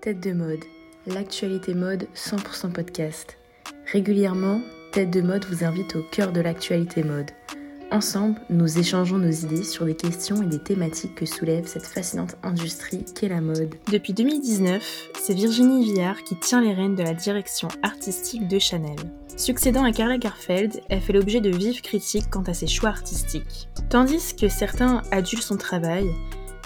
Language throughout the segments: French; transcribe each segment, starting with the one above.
Tête de mode, l'actualité mode 100% podcast. Régulièrement, Tête de mode vous invite au cœur de l'actualité mode. Ensemble, nous échangeons nos idées sur des questions et des thématiques que soulève cette fascinante industrie qu'est la mode. Depuis 2019, c'est Virginie Villard qui tient les rênes de la direction artistique de Chanel. Succédant à Karla Garfeld, elle fait l'objet de vives critiques quant à ses choix artistiques. Tandis que certains adulent son travail,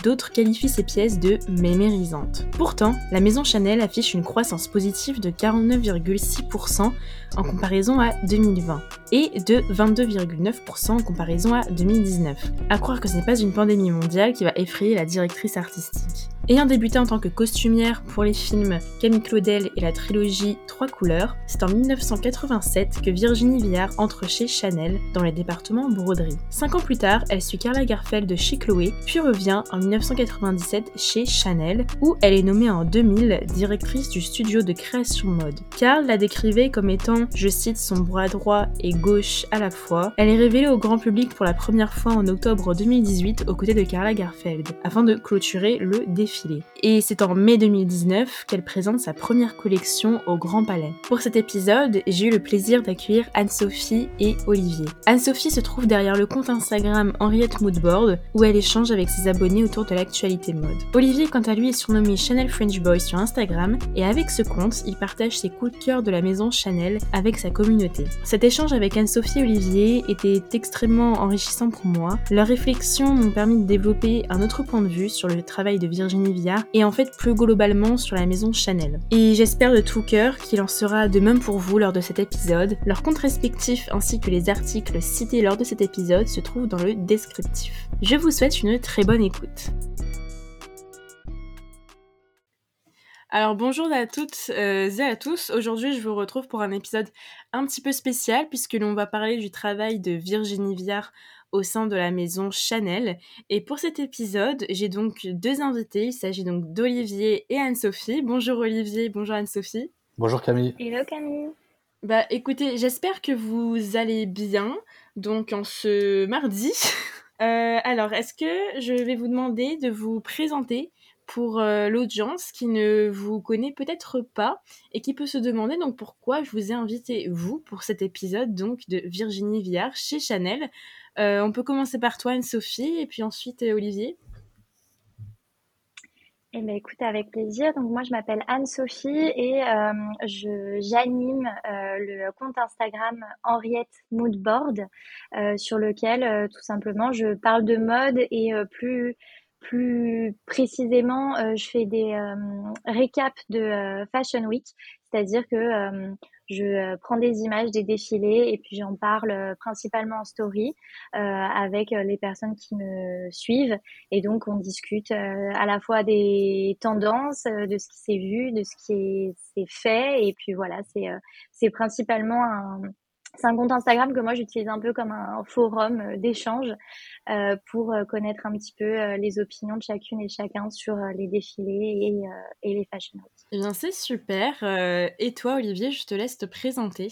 D'autres qualifient ses pièces de mémérisantes. Pourtant, la maison Chanel affiche une croissance positive de 49,6% en comparaison à 2020 et de 22,9% en comparaison à 2019. À croire que ce n'est pas une pandémie mondiale qui va effrayer la directrice artistique. Ayant débuté en tant que costumière pour les films Camille Claudel et la trilogie Trois couleurs, c'est en 1987 que Virginie Viard entre chez Chanel dans les départements broderie. Cinq ans plus tard, elle suit Karla Garfeld de chez Chloé, puis revient en 1997 chez Chanel, où elle est nommée en 2000 directrice du studio de création mode. Karl la décrivait comme étant, je cite, son bras droit et gauche à la fois. Elle est révélée au grand public pour la première fois en octobre 2018 aux côtés de Karla Garfeld, afin de clôturer le défi et c'est en mai 2019 qu'elle présente sa première collection au Grand Palais. Pour cet épisode, j'ai eu le plaisir d'accueillir Anne-Sophie et Olivier. Anne-Sophie se trouve derrière le compte Instagram Henriette Moodboard, où elle échange avec ses abonnés autour de l'actualité mode. Olivier, quant à lui, est surnommé Chanel French Boy sur Instagram, et avec ce compte, il partage ses coups de cœur de la maison Chanel avec sa communauté. Cet échange avec Anne-Sophie et Olivier était extrêmement enrichissant pour moi. Leurs réflexions m'ont permis de développer un autre point de vue sur le travail de Virginie et en fait plus globalement sur la maison Chanel. Et j'espère de tout cœur qu'il en sera de même pour vous lors de cet épisode. Leurs comptes respectifs ainsi que les articles cités lors de cet épisode se trouvent dans le descriptif. Je vous souhaite une très bonne écoute. Alors bonjour à toutes euh, et à tous. Aujourd'hui, je vous retrouve pour un épisode un petit peu spécial puisque l'on va parler du travail de Virginie Viard au sein de la maison Chanel. Et pour cet épisode, j'ai donc deux invités. Il s'agit donc d'Olivier et Anne-Sophie. Bonjour Olivier, bonjour Anne-Sophie. Bonjour Camille. Hello Camille. Bah écoutez, j'espère que vous allez bien. Donc en ce mardi. Euh, alors, est-ce que je vais vous demander de vous présenter pour euh, l'audience qui ne vous connaît peut-être pas et qui peut se demander donc pourquoi je vous ai invité vous pour cet épisode donc de Virginie Viard chez Chanel. Euh, on peut commencer par toi, Anne-Sophie, et puis ensuite euh, Olivier. Eh bien, écoute, avec plaisir. Donc, moi, je m'appelle Anne-Sophie et j'anime le compte Instagram Henriette Moodboard, sur lequel, tout simplement, je parle de mode et plus, plus précisément, je fais des récaps de Fashion Week, c'est-à-dire que je euh, prends des images des défilés et puis j'en parle euh, principalement en story euh, avec les personnes qui me suivent. Et donc, on discute à la fois des tendances, de ce qui s'est vu, de ce qui s'est fait. Et puis voilà, c'est c'est principalement un, c'est un compte Instagram que moi j'utilise un peu comme un forum euh, d'échange euh, pour euh, connaître un petit peu les opinions de chacune et chacun sur les défilés et, et les fashion. Eh bien, c'est super. et toi, Olivier, je te laisse te présenter.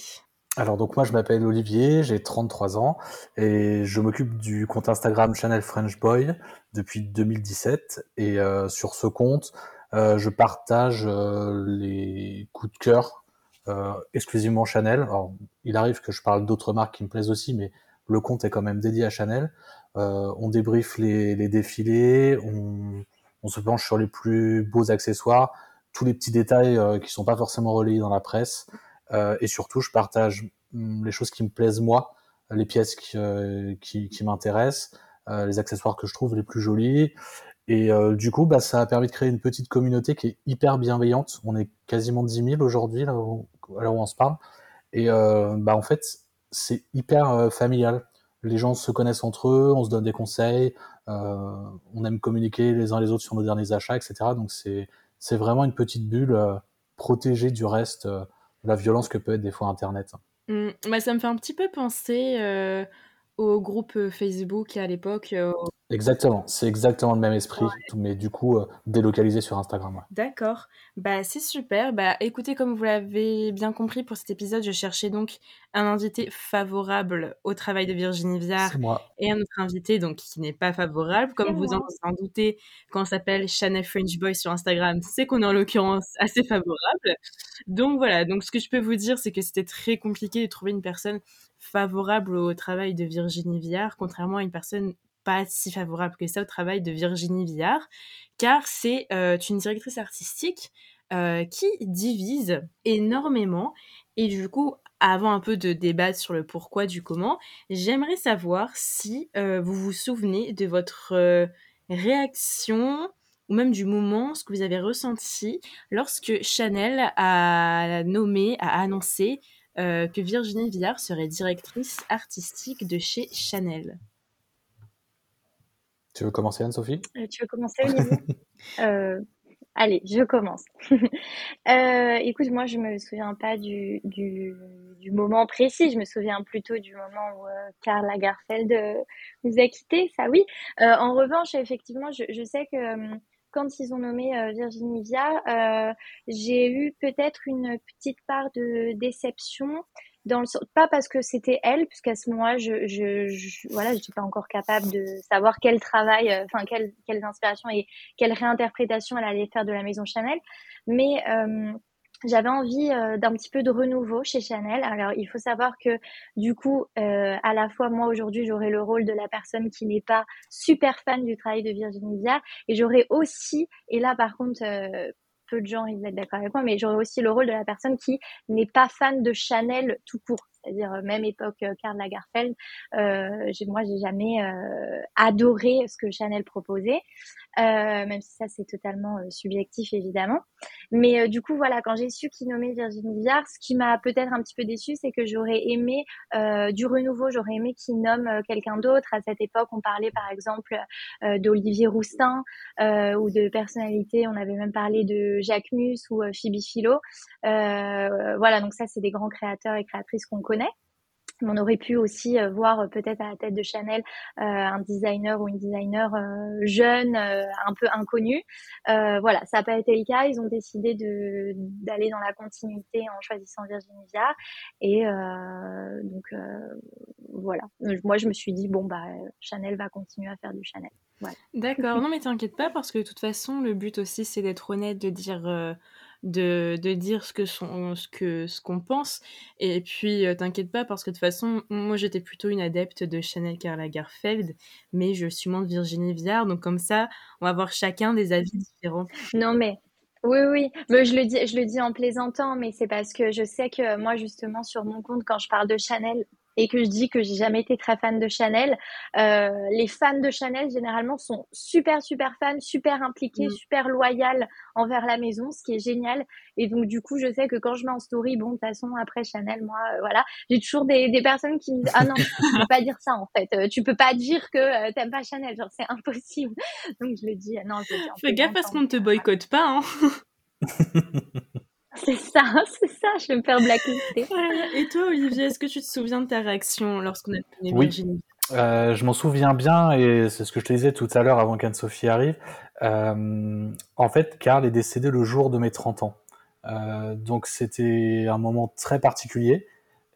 Alors donc moi je m'appelle Olivier, j'ai 33 ans et je m'occupe du compte Instagram Channel French Boy depuis 2017 et sur ce compte je partage les coups de cœur euh, exclusivement Chanel. Alors, il arrive que je parle d'autres marques qui me plaisent aussi, mais le compte est quand même dédié à Chanel. Euh, on débriefe les, les défilés, on, on, se penche sur les plus beaux accessoires, tous les petits détails euh, qui sont pas forcément relayés dans la presse. Euh, et surtout, je partage hum, les choses qui me plaisent moi, les pièces qui, euh, qui, qui m'intéressent, les accessoires que je trouve les plus jolis. Et euh, du coup, bah, ça a permis de créer une petite communauté qui est hyper bienveillante. On est quasiment 10 000 aujourd'hui, là, où, là où on se parle. Et euh, bah, en fait, c'est hyper euh, familial. Les gens se connaissent entre eux, on se donne des conseils, euh, on aime communiquer les uns les autres sur nos derniers achats, etc. Donc c'est vraiment une petite bulle protégée du reste de la violence que peut être des fois Internet. Mmh, bah, ça me fait un petit peu penser au groupe Facebook à l'époque Exactement, c'est exactement le même esprit, mais du coup euh, délocalisé sur Instagram. D'accord, bah c'est super. Bah écoutez, comme vous l'avez bien compris pour cet épisode, je cherchais donc un invité favorable au travail de Virginie Viard et un autre invité donc qui n'est pas favorable. Comme vous en, doutez, quand on s'appelle Chanel French Boy sur Instagram, c'est qu'on est en l'occurrence assez favorable. Donc voilà, donc ce que je peux vous dire, c'est que c'était très compliqué de trouver une personne favorable au travail de Virginie Viard, contrairement à une personne pas si favorable que ça au travail de Virginie Villard, car c'est euh, une directrice artistique euh, qui divise énormément. Et du coup, avant un peu de débattre sur le pourquoi du comment, j'aimerais savoir si euh, vous vous souvenez de votre réaction ou même du moment, ce que vous avez ressenti lorsque Chanel a nommé, a annoncé que Virginie Villard serait directrice artistique de chez Chanel. Tu veux commencer, Anne-Sophie? Euh, Tu veux commencer, Olivier euh, Allez, je commence. Euh, écoute, moi, je me souviens pas du, du, moment précis. Je me souviens plutôt du moment où Karl Lagerfeld nous a quittés, ça oui. en revanche, effectivement, je, je sais que quand ils ont nommé Virginie Via, j'ai eu peut-être une petite part de déception dans le pas parce que c'était elle puisqu'à ce moment-là je, je, je voilà j'étais pas encore capable de savoir quel travail euh, enfin quelles quelles inspirations et quelle réinterprétation elle allait faire de la maison Chanel. Mais euh, j'avais envie euh, d'un petit peu de renouveau chez Chanel. Alors, il faut savoir que du coup, euh, à la fois moi aujourd'hui, j'aurai le rôle de la personne qui n'est pas super fan du travail de Virginie Viard, et j'aurai aussi, et là par contre, euh, peu de gens ils vont être d'accord avec moi, mais j'aurais aussi le rôle de la personne qui n'est pas fan de Chanel tout court c'est-à-dire même époque Karl Lagerfeld. Euh, moi, j'ai jamais adoré ce que Chanel proposait, même si ça c'est totalement subjectif évidemment. Mais du coup, voilà, quand j'ai su qu'il nommait Virginie Viard, ce qui m'a peut-être un petit peu déçu, c'est que j'aurais aimé du renouveau, j'aurais aimé qu'il nomme quelqu'un d'autre. À cette époque, on parlait par exemple d'Olivier Roustin ou de personnalités. On avait même parlé de Jacques Mus ou Phoebe Philo. voilà, donc ça c'est des grands créateurs et créatrices qu'on connaît. On aurait pu aussi euh, voir euh, peut-être à la tête de Chanel euh, un designer ou une designer jeune, un peu inconnu. voilà, ça n'a pas été le cas. Ils ont décidé d'aller dans la continuité en choisissant Virginie Viard. Et donc voilà. Moi, je me suis dit bon bah Chanel va continuer à faire du Chanel. D'accord. non mais t'inquiète pas parce que de toute façon le but aussi c'est d'être honnête, de dire de, de dire ce que son, ce que ce qu'on pense. Et puis euh, t'inquiète pas parce que de toute façon moi j'étais plutôt une adepte de Chanel Karl Lagerfeld mais je suis moins de Virginie Viard. Donc comme ça on va avoir chacun des avis différents. Non mais oui, oui, mais je le dis, je le dis en plaisantant, mais c'est parce que je sais que moi, justement, sur mon compte, quand je parle de Chanel, et que je dis que j'ai jamais été très fan de Chanel, euh, les fans de Chanel généralement sont super super fans, super impliqués, mm. super loyaux envers la maison, ce qui est génial. Et donc du coup, je sais que quand je mets en story, bon de toute façon après Chanel, moi euh, voilà, j'ai toujours des, des personnes qui me disent ah non, tu peux pas dire ça en fait, euh, tu peux pas dire que euh, t'aimes pas Chanel, genre c'est impossible. Donc je le dis, non. Je le dis Fais gaffe parce qu'on ne te boycotte pas. Hein. C'est ça, c'est ça, je vais me faire blacklister. Et toi, Olivier, est-ce que tu te souviens de ta réaction lorsqu'on a connu oui. Euh, je m'en souviens bien et c'est ce que je te disais tout à l'heure avant qu'Anne-Sophie arrive. Euh, en fait, Karl est décédé le jour de mes 30 ans. Euh, donc c'était un moment très particulier.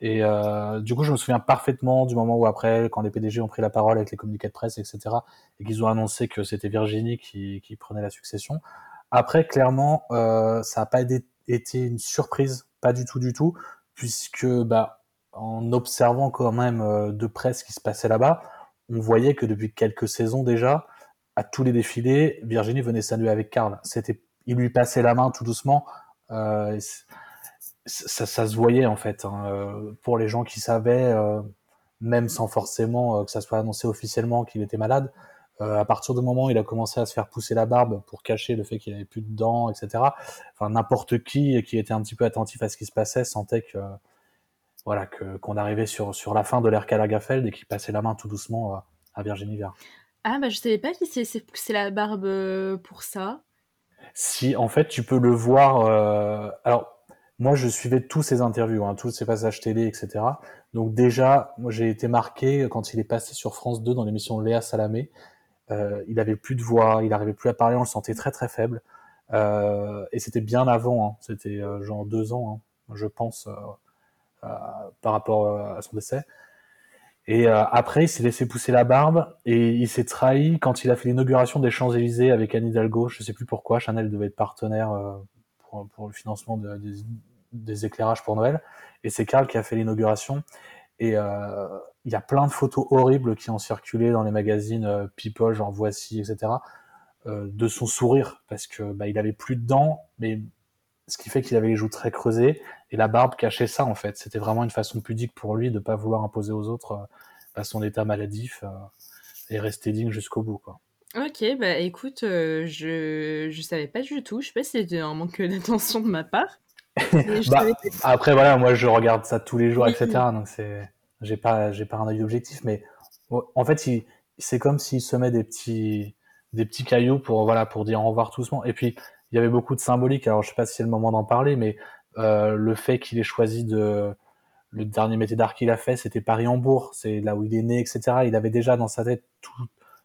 Et euh, du coup, je me souviens parfaitement du moment où après, quand les PDG ont pris la parole avec les communiqués de presse, etc., et qu'ils ont annoncé que c'était Virginie qui, qui, prenait la succession. Après, clairement, euh, ça n'a pas été été une surprise, pas du tout, du tout, puisque bah, en observant quand même euh, de près ce qui se passait là-bas, on voyait que depuis quelques saisons déjà, à tous les défilés, Virginie venait saluer avec Karl. C'était, il lui passait la main tout doucement. Euh, ça, ça, se voyait en fait. Hein, euh, pour les gens qui savaient, même sans forcément que ça soit annoncé officiellement qu'il était malade, euh, à partir du moment où il a commencé à se faire pousser la barbe pour cacher le fait qu'il avait plus de dents, etc. Enfin, n'importe qui qui était un petit peu attentif à ce qui se passait sentait que voilà que qu'on arrivait sur sur la fin de l'ère Lagerfeld et qu'il passait la main tout doucement à Virginie Viard. Ah bah je savais pas qu'il s'est poussé la barbe euh, pour ça. Si en fait tu peux le voir. Euh... Alors moi je suivais tous ses interviews, hein, tous ses passages télé, etc. Donc déjà moi j'ai été marqué quand il est passé sur France 2 dans l'émission Léa Salamé il avait plus de voix, il n'arrivait plus à parler, on le sentait très très faible. et c'était bien avant, hein. c'était genre deux ans, hein, je pense, par rapport à son décès. Et euh, après, il s'est laissé pousser la barbe et il s'est trahi quand il a fait l'inauguration des Champs-Élysées avec Anne Hidalgo. Je sais plus pourquoi. Chanel devait être partenaire euh, pour, le financement de, des, des, éclairages pour Noël. Et c'est Karl qui a fait l'inauguration. Et euh, il y a plein de photos horribles qui ont circulé dans les magazines euh, People, genre Voici, etc. de son sourire parce que bah, il avait plus de dents, mais ce qui fait qu'il avait les joues très creusées et la barbe cachait ça en fait. C'était vraiment une façon pudique pour lui de pas vouloir imposer aux autres euh, bah, son état maladif euh, et rester digne jusqu'au bout quoi. Ok, bah écoute, euh, je je savais pas du tout. Je sais pas si c'était un manque d'attention de ma part. Bah, après voilà, moi je regarde ça tous les jours, etc. Donc c'est, j'ai pas j'ai pas un avis objectif, mais en fait il, c'est comme s'il se met des petits des petits cailloux pour voilà pour dire au revoir tout doucement. Et puis il y avait beaucoup de symbolique. Alors je sais pas si c'est le moment d'en parler, mais euh, le fait qu'il ait choisi de le dernier métier d'art qu'il a fait, c'était Paris-Hambourg, c'est là où il est né, etc. Il avait déjà dans sa tête tout,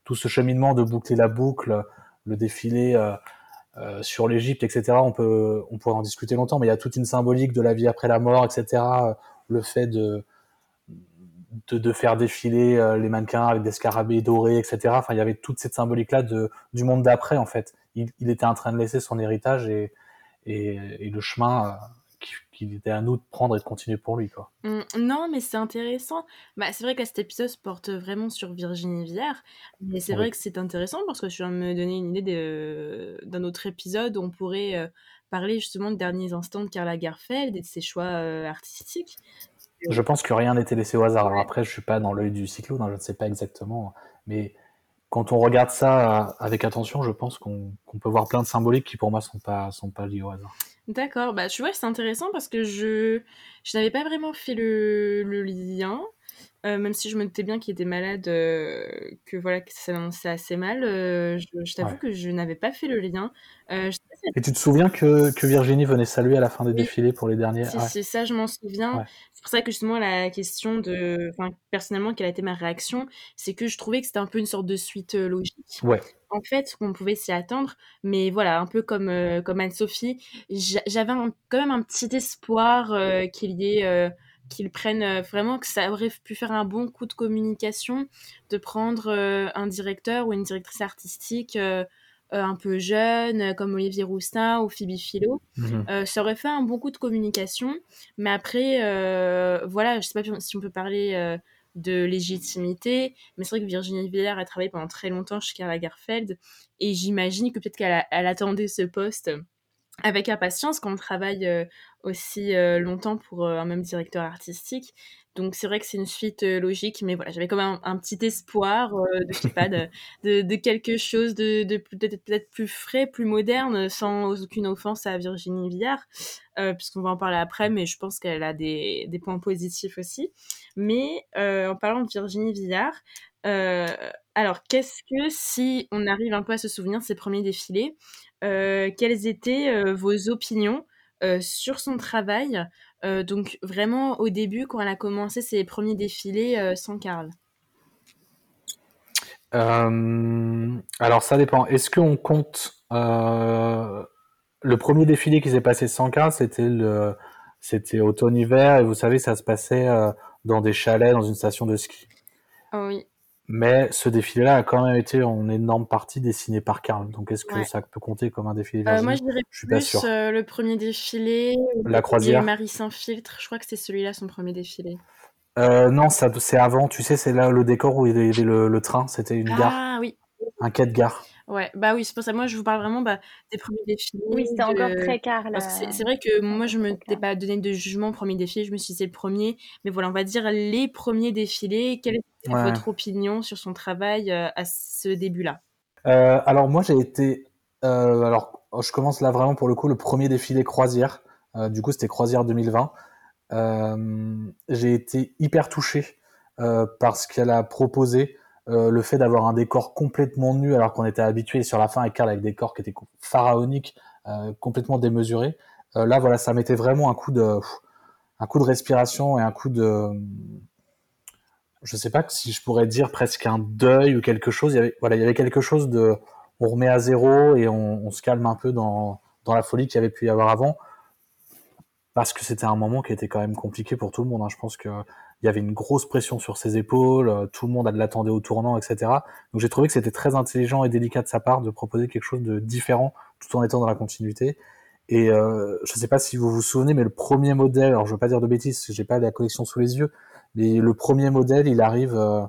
tout ce cheminement de boucler la boucle, le défilé euh, euh, sur l'Égypte, etc. On peut, on pourrait en discuter longtemps, mais il y a toute une symbolique de la vie après la mort, etc. Le fait de de, faire défiler euh, les mannequins avec des scarabées dorés, etc. Enfin, il y avait toute cette symbolique-là du monde d'après, en fait. Il, était en train de laisser son héritage et, et, le chemin euh, qu'il était à nous de prendre et de continuer pour lui. Quoi. Mmh, non, mais c'est intéressant. Bah, c'est vrai que cet épisode se porte vraiment sur Virginie Viard, mais c'est oui. vrai que c'est intéressant parce que tu viens de me donner une idée d'un autre épisode où on pourrait euh, parler justement de derniers instants de Karla Garfeld et de ses choix euh, artistiques. Je pense que rien n'était laissé au hasard. Alors après, je suis pas dans l'œil du cyclone, hein, je ne sais pas exactement, mais quand on regarde ça avec attention, je pense qu'on qu peut voir plein de symboliques qui pour moi sont pas sont pas liées au hasard. D'accord, bah tu vois, c'est intéressant parce que je je n'avais pas vraiment fait le, le lien. Euh, même si je me doutais bien qu'il était malade, euh, que voilà, que ça s'annonçait assez mal, euh, je, je t'avoue ouais. que je n'avais pas fait le lien. Euh, Et tu te souviens que, que, Virginie venait saluer à la fin des défilés pour les derniers C'est ouais. ça, je m'en souviens. Ouais. C'est pour ça que justement la question de, enfin personnellement, quelle a été ma réaction, c'est que je trouvais que c'était un peu une sorte de suite euh, logique. Ouais. En fait, qu'on pouvait s'y attendre, mais voilà, un peu comme euh, comme Anne-Sophie, j'avais quand même un petit espoir qu'il y ait qu'ils prennent euh, vraiment que ça aurait pu faire un bon coup de communication de prendre euh, un directeur ou une directrice artistique euh, un peu jeune comme Olivier Roustin ou Phoebe Philo mmh. ça aurait fait un bon coup de communication mais après voilà je sais pas si on peut parler de légitimité mais c'est vrai que Virginie Villers a travaillé pendant très longtemps chez Karla Garfeld et j'imagine que peut-être qu'elle attendait ce poste avec impatience quand on travaille euh, aussi euh, longtemps pour euh, un même directeur artistique. Donc c'est vrai que c'est une suite logique, mais voilà, j'avais quand même un, un petit espoir de, je sais pas, de, de, de quelque chose de, de peut-être peut plus frais, plus moderne, sans aucune offense à Virginie Villard, puisqu'on va en parler après, mais je pense qu'elle a des, des points positifs aussi. Mais en parlant de Virginie Villard, alors qu'est-ce que si on arrive un peu à se souvenir de ses premiers défilés, euh, quelles étaient euh, vos opinions euh, sur son travail Donc vraiment au début, quand elle a commencé ses premiers défilés sans Karl. alors ça dépend. Est-ce qu'on compte le premier défilé qui s'est passé sans Karl C'était le c'était automne-hiver et vous savez ça se passait dans des chalets dans une station de ski. Oh oui. Mais ce défilé-là a quand même été en énorme partie dessiné par Karl. Donc est-ce que ouais. ça peut compter comme un défilé euh, Moi, je dirais je suis plus pas sûr. Euh, le premier défilé. La croisière. Marie Saint-Filtre. Je crois que c'est celui-là son premier défilé. Euh, non, ça c'est avant. Tu sais, c'est là le décor où il y avait le, le train. C'était une ah, gare. Ah oui. Un quai de gare. Ouais, bah oui, c'est pour ça. Moi, je vous parle vraiment bah, des premiers défilés. Oui, c'était de... encore très car. Là... C'est vrai que moi, je me t'ai pas donné de jugement premier défilé. Je me suis dit c'est le premier. Mais voilà, on va dire les premiers défilés. Quelle est ouais. votre opinion sur son travail euh, à ce début-là? Euh, Alors, moi, j'ai été. Euh, alors, je commence là vraiment pour le coup le premier défilé croisière. Euh, du coup, c'était croisière 2020. Euh, j'ai été hyper touché par ce qu'elle a proposé. Euh, le fait d'avoir un décor complètement nu alors qu'on était habitué sur la fin avec Karl avec des corps qui étaient pharaoniques, euh, complètement démesurés. Euh, là, voilà, ça mettait vraiment un coup de, un coup de respiration et un coup de, je sais pas si je pourrais dire presque un deuil ou quelque chose. Il y avait, voilà, il y avait quelque chose de, on remet à zéro et on, se calme un peu dans, dans la folie qu'il y avait pu y avoir avant. Parce que c'était un moment qui était quand même compliqué pour tout le monde. Hein. Je pense que il y avait une grosse pression sur ses épaules, euh, tout le monde l'attendait au tournant, etc. Donc j'ai trouvé que c'était très intelligent et délicat de sa part de proposer quelque chose de différent tout en étant dans la continuité. Et euh, je ne sais pas si vous vous souvenez, mais le premier modèle, alors je veux pas dire de bêtises, j'ai pas la collection sous les yeux, mais le premier modèle, il arrive euh,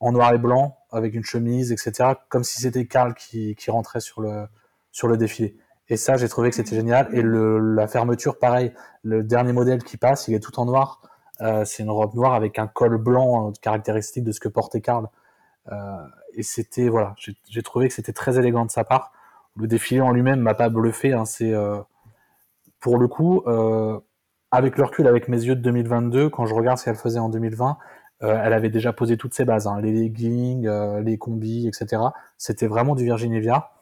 en noir et blanc avec une chemise, etc. Comme si c'était Karl qui, qui rentrait sur le sur le défilé. Et ça, j'ai trouvé que c'était génial. Et le, la fermeture, pareil, le dernier modèle qui passe, il est tout en noir. Euh, c'est une robe noire avec un col blanc euh, caractéristique de ce que portait Karl. Euh, et c'était voilà, j'ai trouvé que c'était très élégant de sa part. Le défilé en lui-même m'a pas bluffé. Hein, c'est pour le coup, avec le recul, avec mes yeux de 2022, quand je regarde ce qu'elle faisait en 2020, euh, elle avait déjà posé toutes ses bases, hein, les leggings, les combis, etc. C'était vraiment du Virginie Viard.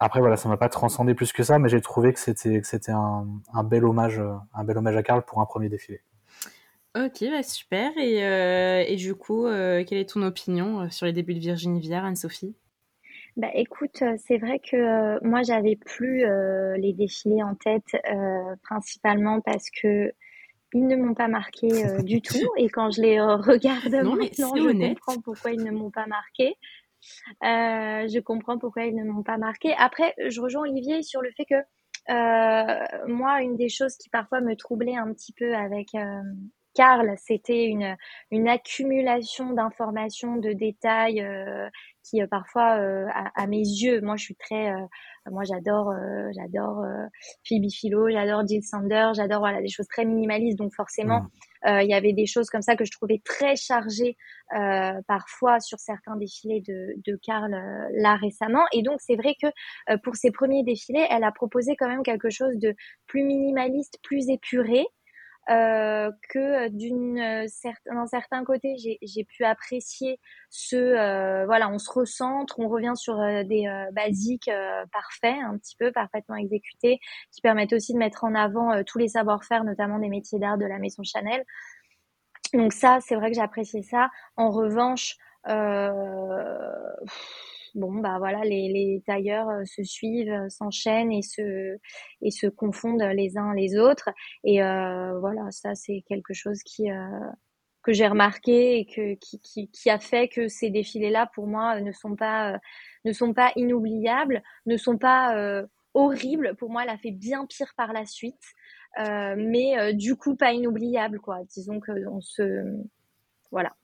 Après voilà, ça m'a pas transcendé plus que ça, mais j'ai trouvé que c'était un, bel hommage, un bel hommage à Karl pour un premier défilé. Ok, bah super. Et, euh, et du coup, euh, quelle est ton opinion sur les débuts de Virginie Viard, Anne-Sophie? Bah écoute, euh, c'est vrai que euh, moi j'avais plus euh, les défilés en tête, principalement parce que ils ne m'ont pas marqué du tout. Et quand je les regarde non, maintenant, je honnête. comprends pourquoi ils ne m'ont pas marqué. je comprends pourquoi ils ne m'ont pas marqué. Après, je rejoins Olivier sur le fait que moi, une des choses qui parfois me troublait un petit peu avec Karl, c'était une, une accumulation d'informations, de détails euh, qui euh, parfois, euh, à, à, mes yeux, moi je suis très, euh, moi j'adore, euh, j'adore Phoebe Philo, j'adore Jill Sander, j'adore voilà des choses très minimalistes, donc forcément mmh. il y avait des choses comme ça que je trouvais très chargées parfois sur certains défilés de, de Karl là récemment, et donc c'est vrai que pour ses premiers défilés, elle a proposé quand même quelque chose de plus minimaliste, plus épuré. Euh, que d'une euh, d'un certain côté j'ai pu apprécier ce euh, voilà on se recentre on revient sur des basiques parfaits un petit peu parfaitement exécutés qui permettent aussi de mettre en avant tous les savoir-faire notamment des métiers d'art de la maison Chanel. Donc ça c'est vrai que j'ai apprécié ça. En revanche bon bah voilà les, les tailleurs euh, se suivent euh, s'enchaînent et se et se confondent les uns les autres. Et euh, voilà ça c'est quelque chose qui euh, que j'ai remarqué et que qui, qui, qui, a fait que ces défilés là pour moi ne sont pas ne sont pas inoubliables ne sont pas horribles. Pour moi elle a fait bien pire par la suite mais du coup pas inoubliable quoi. Disons que on se voilà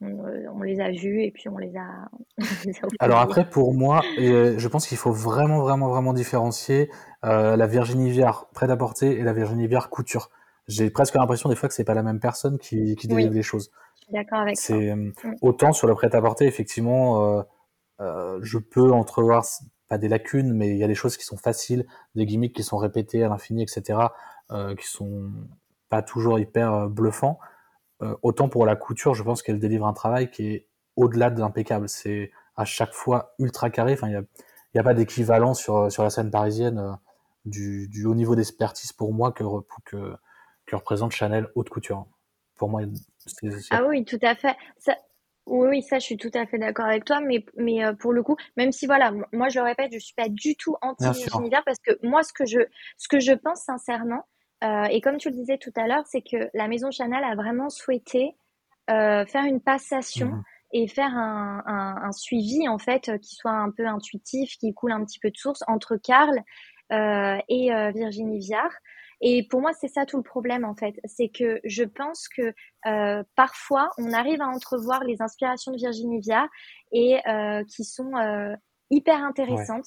on, les a vus et puis on les a. Alors après, pour moi, et je pense qu'il faut vraiment, vraiment, vraiment différencier euh, la Virginie Viard prêt-à-porter et la Virginie Viard couture. J'ai presque l'impression des fois que c'est pas la même personne qui, qui délivre les choses. D'accord avec C'est euh, mm. autant sur le prêt-à-porter, effectivement, euh, euh, je peux entrevoir pas des lacunes, mais il y a des choses qui sont faciles, des gimmicks qui sont répétés à l'infini, etc., euh, qui sont pas toujours hyper euh, bluffants. Euh, autant pour la couture, je pense qu'elle délivre un travail qui est au-delà de l'impeccable. C'est à chaque fois ultra carré. Enfin, il n'y a, y a, pas d'équivalent sur, sur la scène parisienne euh, du, du, haut niveau d'expertise pour moi que, que, que représente Chanel haute couture. Pour moi, c'est, Ah oui, tout à fait. Ça, oui, oui, ça, je suis tout à fait d'accord avec toi, mais, mais euh, pour le coup, même si voilà, moi je le répète, je suis pas du tout anti-Virginie parce que moi, ce que je, ce que je pense sincèrement, euh, et comme tu le disais tout à l'heure, c'est que la maison Chanel a vraiment souhaité euh, faire une passation mmh. et faire un, un, un, suivi en fait qui soit un peu intuitif, qui coule un petit peu de source entre Karl euh, et euh, Virginie Viard. Et pour moi, c'est ça tout le problème en fait, c'est que je pense que euh, parfois on arrive à entrevoir les inspirations de Virginie Viard et euh, qui sont hyper intéressantes.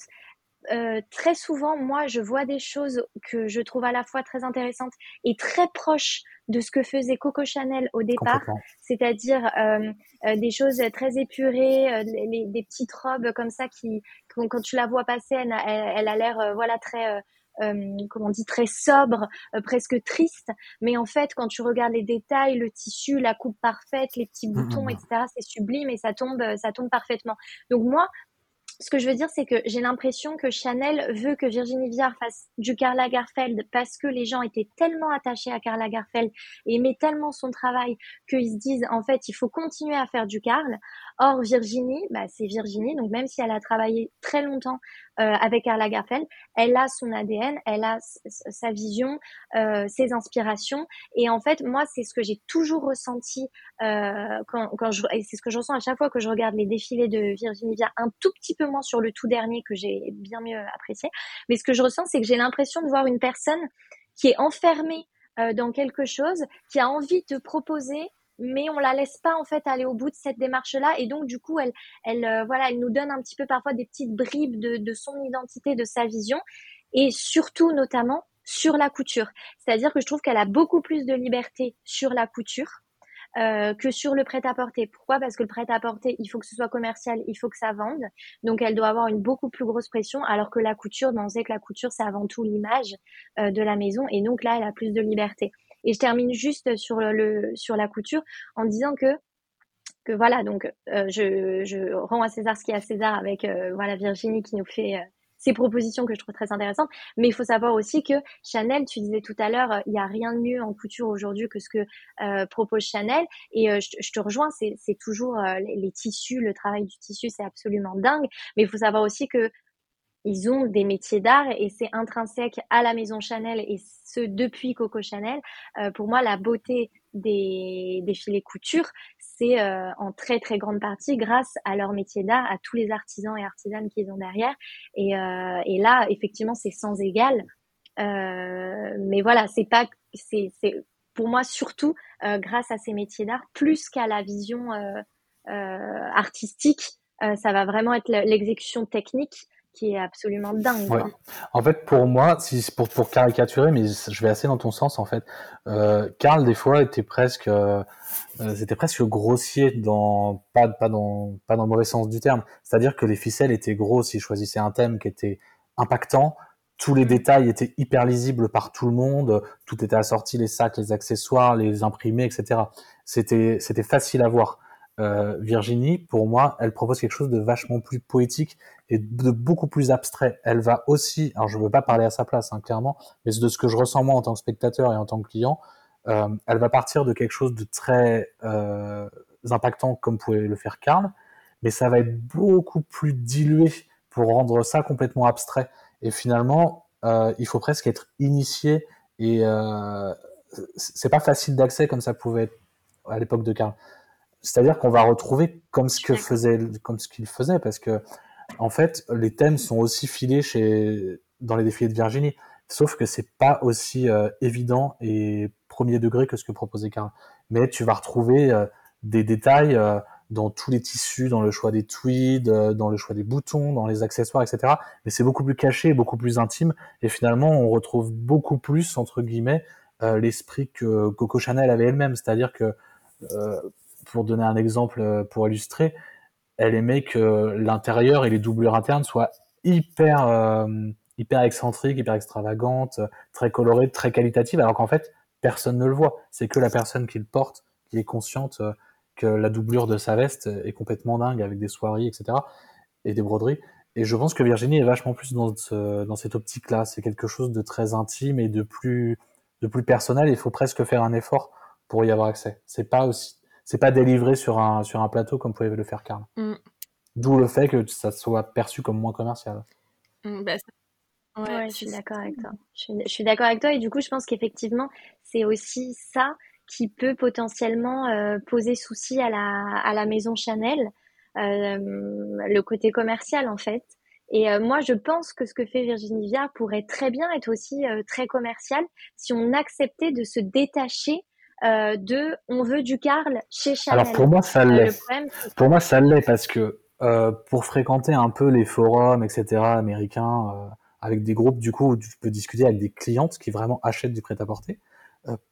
Euh, très souvent, moi, je vois des choses que je trouve à la fois très intéressantes et très proches de ce que faisait Coco Chanel au départ, c'est-à-dire euh, euh, des choses très épurées, euh, les, des petites robes comme ça qui, quand, quand tu la vois passer, elle, elle, elle a l'air, euh, voilà, très euh, comment on dit, très sobre, euh, presque triste. Mais en fait, quand tu regardes les détails, le tissu, la coupe parfaite, les petits boutons, mmh. etc., c'est sublime et ça tombe, ça tombe parfaitement. Donc moi, ce que je veux dire, c'est que j'ai l'impression que Chanel veut que Virginie Viard fasse du Karl Lagerfeld parce que les gens étaient tellement attachés à Karl Lagerfeld et aimaient tellement son travail qu'ils se disent, en fait, il faut continuer à faire du Karl. Or, Virginie, bah, c'est Virginie. Donc, même si elle a travaillé très longtemps euh, avec Karl Lagerfeld, elle a son ADN, elle a sa vision, euh, ses inspirations. Et en fait, moi, c'est ce que j'ai toujours ressenti euh, quand, quand je, et c'est ce que je ressens à chaque fois que je regarde les défilés de Virginie Viard, un tout petit peu moins sur le tout dernier que j'ai bien mieux apprécié. Mais ce que je ressens, c'est que j'ai l'impression de voir une personne qui est enfermée euh, dans quelque chose, qui a envie de proposer mais on la laisse pas en fait aller au bout de cette démarche là et donc du coup elle elle euh, voilà elle nous donne un petit peu parfois des petites bribes de, de son identité de sa vision et surtout notamment sur la couture c'est-à-dire que je trouve qu'elle a beaucoup plus de liberté sur la couture euh, que sur le prêt-à-porter. Pourquoi? Parce que le prêt-à-porter, il faut que ce soit commercial, il faut que ça vende. Donc, elle doit avoir une beaucoup plus grosse pression, alors que la couture, on sait que la couture, c'est avant tout l'image euh, de la maison. Et donc là, elle a plus de liberté. Et je termine juste sur le sur la couture en disant que que voilà donc euh, je, je rends à César ce qui est à César avec euh, voilà Virginie qui nous fait euh, ces propositions que je trouve très intéressantes. Mais il faut savoir aussi que Chanel, tu disais tout à l'heure, il n'y a rien de mieux en couture aujourd'hui que ce que propose Chanel. Et je, te rejoins, c'est toujours les, tissus, le travail du tissu, c'est absolument dingue. Mais il faut savoir aussi que ils ont des métiers d'art et c'est intrinsèque à la maison Chanel et ce depuis Coco Chanel. Euh, pour moi, la beauté des défilés couture, c'est euh, en très très grande partie grâce à leur métier d'art, à tous les artisans et artisanes qu'ils ont derrière. Et, euh, et là, effectivement, c'est sans égal. Euh, mais voilà, c'est pas, c'est, pour moi surtout euh, grâce à ces métiers d'art, plus qu'à la vision artistique. ça va vraiment être l'exécution technique qui est absolument dingue. Ouais. En fait, pour moi, si pour, pour caricaturer, mais je vais assez dans ton sens en fait. Euh, Karl des fois était presque, euh, euh, c'était presque grossier dans pas pas dans pas dans le mauvais sens du terme. C'est-à-dire que les ficelles étaient grosses. Il choisissait un thème qui était impactant. Tous les détails étaient hyper lisibles par tout le monde. Tout était assorti, les sacs, les accessoires, les imprimés, etc. C'était c'était facile à voir. Euh, Virginie, pour moi, elle propose quelque chose de vachement plus poétique et de beaucoup plus abstrait. Elle va aussi, alors je ne veux pas parler à sa place, hein, clairement, mais de ce que je ressens moi en tant que spectateur et en tant que client, euh, elle va partir de quelque chose de très euh, impactant comme pouvait le faire Karl, mais ça va être beaucoup plus dilué pour rendre ça complètement abstrait. Et finalement, il faut presque être initié et c'est pas facile d'accès comme ça pouvait être à l'époque de Karl c'est-à-dire qu'on va retrouver comme ce que faisait, comme ce qu'il faisait, parce que en fait, les thèmes sont aussi filés chez dans les défilés de Virginie, sauf que c'est pas aussi euh, évident et premier degré que ce que proposait Karl. Mais tu vas retrouver euh, des détails euh, dans tous les tissus, dans le choix des tweeds, dans le choix des boutons, dans les accessoires, etc. Mais c'est beaucoup plus caché, beaucoup plus intime, et finalement, on retrouve beaucoup plus entre guillemets l'esprit que Coco Chanel avait elle-même, c'est-à-dire que pour donner un exemple euh, pour illustrer, elle aimait que l'intérieur et les doublures internes soient hyper euh, hyper excentriques, hyper extravagantes, très colorées, très qualitatives, alors qu'en fait personne ne le voit. C'est que la personne qui le porte qui est consciente euh, que la doublure de sa veste est complètement dingue avec des soieries, etc. et des broderies. Et je pense que Virginie est vachement plus dans, dans cette optique-là. C'est quelque chose de très intime et de plus, de plus personnel. Il faut presque faire un effort pour y avoir accès. C'est pas aussi c'est pas délivré sur un, sur un plateau comme pouvait le faire Karl. Mm. D'où le fait que ça soit perçu comme moins commercial. Mm, bah, ouais, je suis d'accord avec toi. Je suis, d'accord avec toi et du coup, je pense qu'effectivement, c'est aussi ça qui peut potentiellement euh, poser souci à la, à la maison Chanel, euh, le côté commercial en fait. Et euh, moi, je pense que ce que fait Virginie Viard pourrait très bien être aussi très commercial si on acceptait de se détacher euh, de on veut du Karl chez Chanel. Alors pour moi ça euh, l'est. pour moi ça l'est parce que euh, pour fréquenter un peu les forums etc américains avec des groupes du coup où tu peux discuter avec des clientes qui vraiment achètent du prêt-à-porter,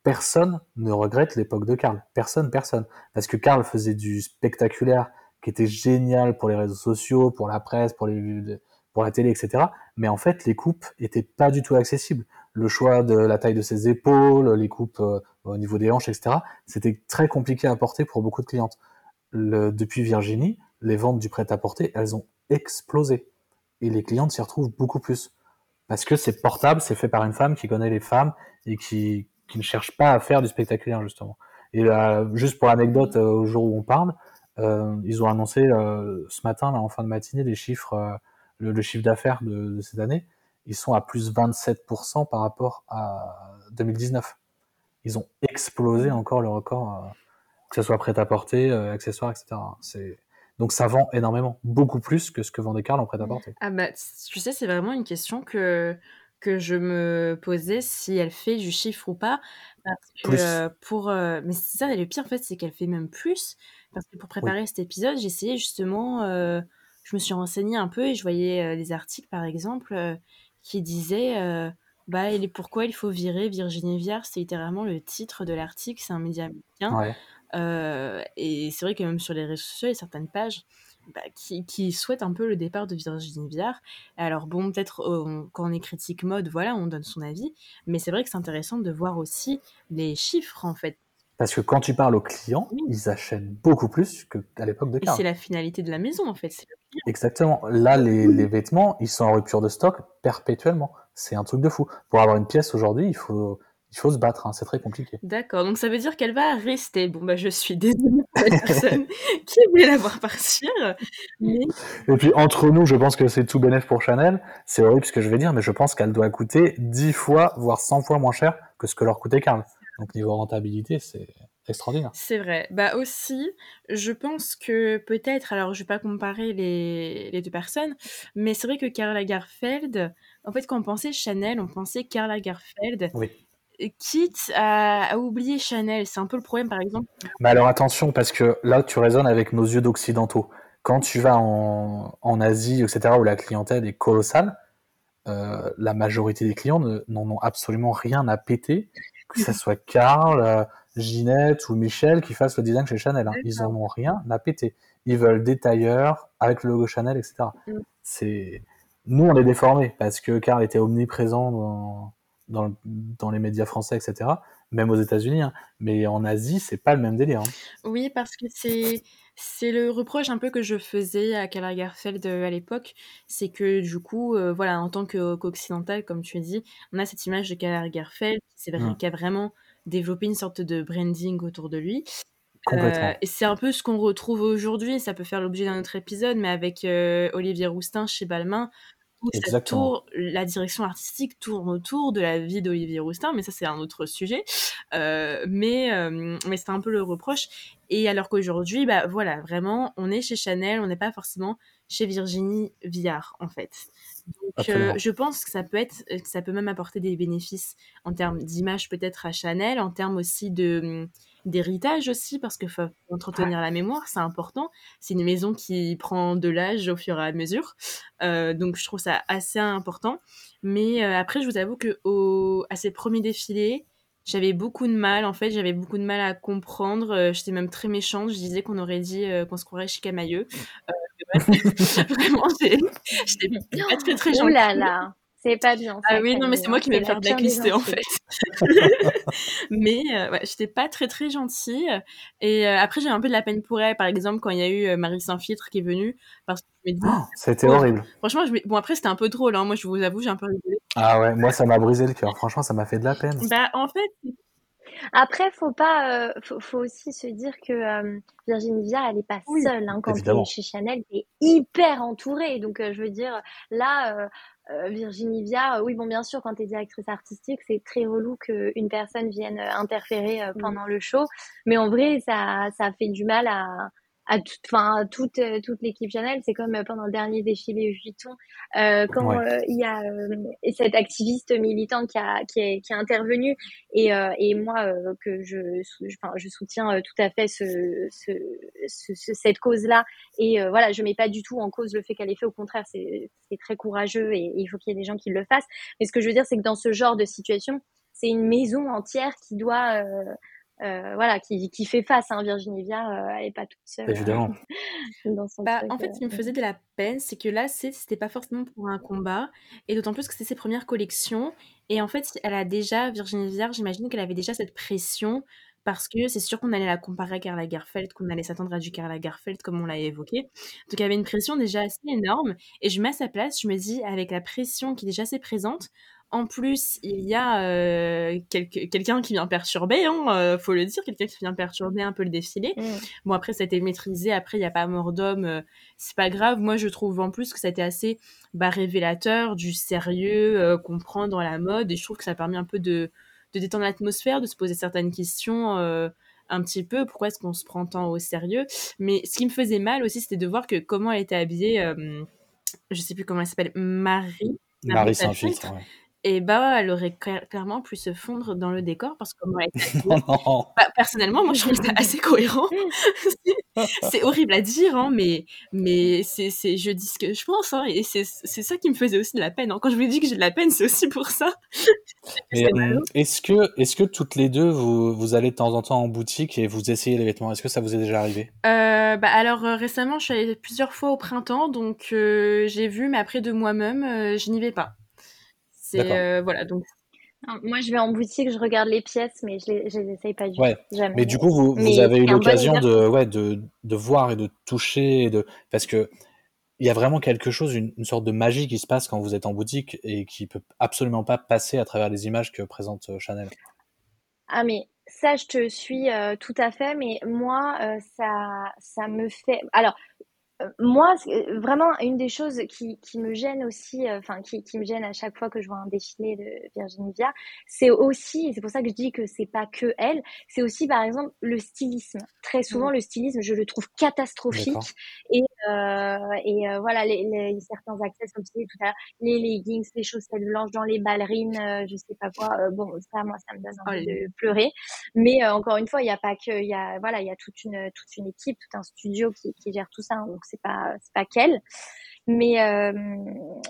personne ne regrette l'époque de Karl. Personne, personne. Parce que Karl faisait du spectaculaire qui était génial pour les réseaux sociaux, pour la presse, pour les pour la télé, etc. Mais en fait, les coupes étaient pas du tout accessibles. Le choix de la taille de ses épaules, les coupes au niveau des hanches, etc. C'était très compliqué à porter pour beaucoup de clientes. depuis Virginie, les ventes du prêt-à-porter, elles ont explosé. Et les clientes s'y retrouvent beaucoup plus. Parce que c'est portable, c'est fait par une femme qui connaît les femmes et qui, ne cherche pas à faire du spectaculaire, justement. Et là, juste pour l'anecdote, euh, au jour où on parle, euh, ils ont annoncé euh, ce matin, là, en fin de matinée, les chiffres, le, le, chiffre d'affaires de, de, cette année. Ils sont à plus 27% par rapport à 2019. Ils ont explosé encore le record, que ce soit prêt-à-porter, accessoires, etc. C'est donc ça vend énormément, beaucoup plus que ce que vendait Karl en prêt-à-porter. Ah bah, tu sais, c'est vraiment une question que que je me posais si elle fait du chiffre ou pas. Parce que euh, pour. Euh, mais c'est ça, le pire en fait, c'est qu'elle fait même plus. Parce que pour préparer oui. cet épisode, essayé justement. Euh, je me suis renseignée un peu et je voyais des articles par exemple qui disaient. Bah, et pourquoi il faut virer Virginie Viard C'est littéralement le titre de l'article, c'est un média américain. Ouais. Euh, et c'est vrai que même sur les réseaux sociaux, il y a certaines pages bah, qui, qui, souhaitent un peu le départ de Virginie Viard. Alors bon, peut-être euh, quand on est critique mode, voilà, on donne son avis, mais c'est vrai que c'est intéressant de voir aussi les chiffres en fait. Parce que quand tu parles aux clients, oui. ils achètent beaucoup plus qu'à l'époque de Karl. C'est la finalité de la maison en fait. Exactement. Là, les, les, vêtements, ils sont en rupture de stock perpétuellement. C'est un truc de fou. Pour avoir une pièce aujourd'hui, il faut il faut se battre, hein, c'est très compliqué. D'accord, donc ça veut dire qu'elle va rester. Bon, bah, je suis désolée pour la personne qui voulait la voir partir. Mais... Et puis, entre nous, je pense que c'est tout bénéf pour Chanel. C'est horrible ce que je vais dire, mais je pense qu'elle doit coûter 10 fois, voire 100 fois moins cher que ce que leur coûtait Karl. Donc, niveau rentabilité, c'est extraordinaire. C'est vrai. Bah aussi, je pense que peut-être, alors je vais pas comparer les, les deux personnes, mais c'est vrai que Karl Lagerfeld, en fait, quand on pensait Chanel, on pensait Karl Lagerfeld. Oui quitte à, à, oublier Chanel. C'est un peu le problème, par exemple. Mais alors attention, parce que là, tu raisonnes avec nos yeux d'occidentaux. Quand tu vas en, en, Asie, etc., où la clientèle est colossale, euh, la majorité des clients n'en ont absolument rien à péter, que ce soit Karl, euh, Ginette ou Michel qui fassent le design chez Chanel. Hein. Ils en ont rien à péter. Ils veulent des tailleurs avec le logo Chanel, etc. Mm. C'est nous, on est déformés parce que Karl était omniprésent dans dans, dans, les médias français, etc. Même aux États-Unis, hein. mais en Asie, c'est pas le même délire. Hein. Oui, parce que c'est c'est le reproche un peu que je faisais à Karl Lagerfeld euh, à l'époque, c'est que du coup, euh, voilà, en tant qu'occidental, comme tu as dit, on a cette image de Karl Lagerfeld c'est vrai, mmh. qui a vraiment développé une sorte de branding autour de lui. Euh, et c'est un peu ce qu'on retrouve aujourd'hui, ça peut faire l'objet d'un autre épisode, mais avec euh, Olivier Roustin chez Balmain, Tour, la direction artistique tourne autour de la vie d'Olivier Roustin, mais ça c'est un autre sujet. Euh, mais mais c'est un peu le reproche. Et alors qu'aujourd'hui, bah voilà, vraiment, on est chez Chanel, on n'est pas forcément chez Virginie Viard en fait. Donc euh, je pense que ça peut être, que ça peut même apporter des bénéfices en termes d'image peut-être à Chanel, en termes aussi de d'héritage aussi, parce qu'il faut entretenir la mémoire, c'est important. C'est une maison qui prend de l'âge au fur et à mesure. Euh, donc, je trouve ça assez important. Mais euh, après, je vous avoue que au, à ces premiers défilés, j'avais beaucoup de mal, en fait, j'avais beaucoup de mal à comprendre. Euh, J'étais même très méchante. Je disais qu'on aurait dit euh, qu'on se croirait chez Camailleux. Euh, vraiment, j'étais pas très très gentille. Là là c'est pas bien. Ah oui, non, mais c'est moi qui m'ai fait blacklister en fait. mais euh, ouais, j'étais pas très très gentille. Et euh, après, j'ai un peu de la peine pour elle. Par exemple, quand il y a eu euh, Marie Saint-Filtre qui est venue, parce que je me dis. Oh, C'était horrible. Franchement, je me... bon après, c'était un peu drôle. Hein. Moi, je vous avoue, j'ai un peu rigolé. Ah ouais, moi, ça m'a brisé le cœur. Franchement, ça m'a fait de la peine. Bah, en fait, après, faut pas, euh, faut, faut, aussi se dire que euh, Virginie Viard, elle est pas oui, seule. Hein, quand elle est chez Chanel, elle est hyper entourée. Donc, euh, je veux dire, là, euh, Virginie Viard, oui, bon, bien sûr, quand tu es directrice artistique, c'est très relou qu'une personne vienne interférer pendant oui. le show. Mais en vrai, ça, ça fait du mal à, à toute, enfin, toute, euh, toute l'équipe Chanel. C'est comme euh, pendant le dernier défilé Vuitton, euh, quand il ouais. y a cette activiste militante qui a, qui est, qui a intervenu et, et moi que je, enfin, je soutiens tout à fait ce, ce, ce cette cause-là et voilà, je mets pas du tout en cause le fait qu'elle ait fait. Au contraire, c'est très courageux et, et il faut qu'il y ait des gens qui le fassent. Mais ce que je veux dire, c'est que dans ce genre de situation, c'est une maison entière qui doit euh, voilà, qui, qui, fait face. Hein. Virginie Viard, euh, elle n'est pas toute seule. Évidemment. dans son bah, truc, en fait, ce qui me faisait de la peine, c'est que là, c'était pas forcément pour un combat, et d'autant plus que c'est ses premières collections. Et en fait, elle a déjà, Virginie Viard, j'imagine qu'elle avait déjà cette pression parce que c'est sûr qu'on allait la comparer à Karl Lagerfeld, qu'on allait s'attendre à du Karl Lagerfeld comme on l'a évoqué. Donc il y avait une pression déjà assez énorme et je mets à sa place, je me dis avec la pression qui est déjà assez présente, en plus, il y a euh, quelqu'un qui vient perturber, hein, euh, faut le dire, quelqu'un qui vient perturber un peu le défilé. Mm. Bon, après, ça a été maîtrisé, après, il n'y a pas mort d'homme, euh, c'est pas grave. Moi, je trouve en plus que ça a été assez bah, révélateur du sérieux qu'on prend dans la mode, et je trouve que ça a permis un peu de, de détendre l'atmosphère, de se poser certaines questions un petit peu, pourquoi est-ce qu'on se prend tant au sérieux? Mais ce qui me faisait mal aussi, c'était de voir que comment elle était habillée, je sais plus comment elle s'appelle, Marie. Marie, Saint-Filtre, et bah, elle aurait clairement pu se fondre dans le décor parce que moi, bah, personnellement, moi, je trouve ça assez cohérent. c'est horrible à dire, hein, mais, mais c'est, je dis ce que je pense, hein, et c'est, ça qui me faisait aussi de la peine. Hein. Quand je vous dis que j'ai de la peine, c'est aussi pour ça. Euh, est-ce que, est-ce que toutes les deux, vous, vous allez de temps en temps en boutique et vous essayez les vêtements? Est-ce que ça vous est déjà arrivé? Euh, bah, Alors, euh, récemment, je suis allée plusieurs fois au printemps, donc j'ai vu, mais après de moi-même, je n'y vais pas. C'est euh, voilà donc. moi, je vais en boutique, je regarde les pièces, mais je les, les essaye pas du tout. Jamais. Mais du coup, vous, vous avez eu l'occasion de, ouais, de, de, voir et de toucher, de... parce que il y a vraiment quelque chose, une, sorte de magie qui se passe quand vous êtes en boutique et qui peut absolument pas passer à travers les images que présente euh, Chanel. Ah mais ça, je te suis euh, tout à fait, mais moi, ça, ça me fait. Alors, moi, euh, vraiment, une des choses qui, qui me gêne aussi, euh, enfin, qui, qui me gêne à chaque fois que je vois un défilé de Virginie Viard, c'est aussi, et c'est pour ça que je dis que c'est pas que elle, c'est aussi, par exemple, le stylisme. Très souvent, mmh. le stylisme, je le trouve catastrophique. Et, euh, et voilà, les, les, certains accès, comme tu disais tout à l'heure, les leggings, les chaussettes blanches dans les ballerines, je sais pas quoi. bon, ça, moi, ça me donne envie de pleurer. Mais encore une fois, il n'y a pas que, il y a, voilà, il y a toute une, toute une équipe, tout un studio qui, qui gère tout ça. Hein, donc, c'est pas c'est pas qu'elle. Mais euh,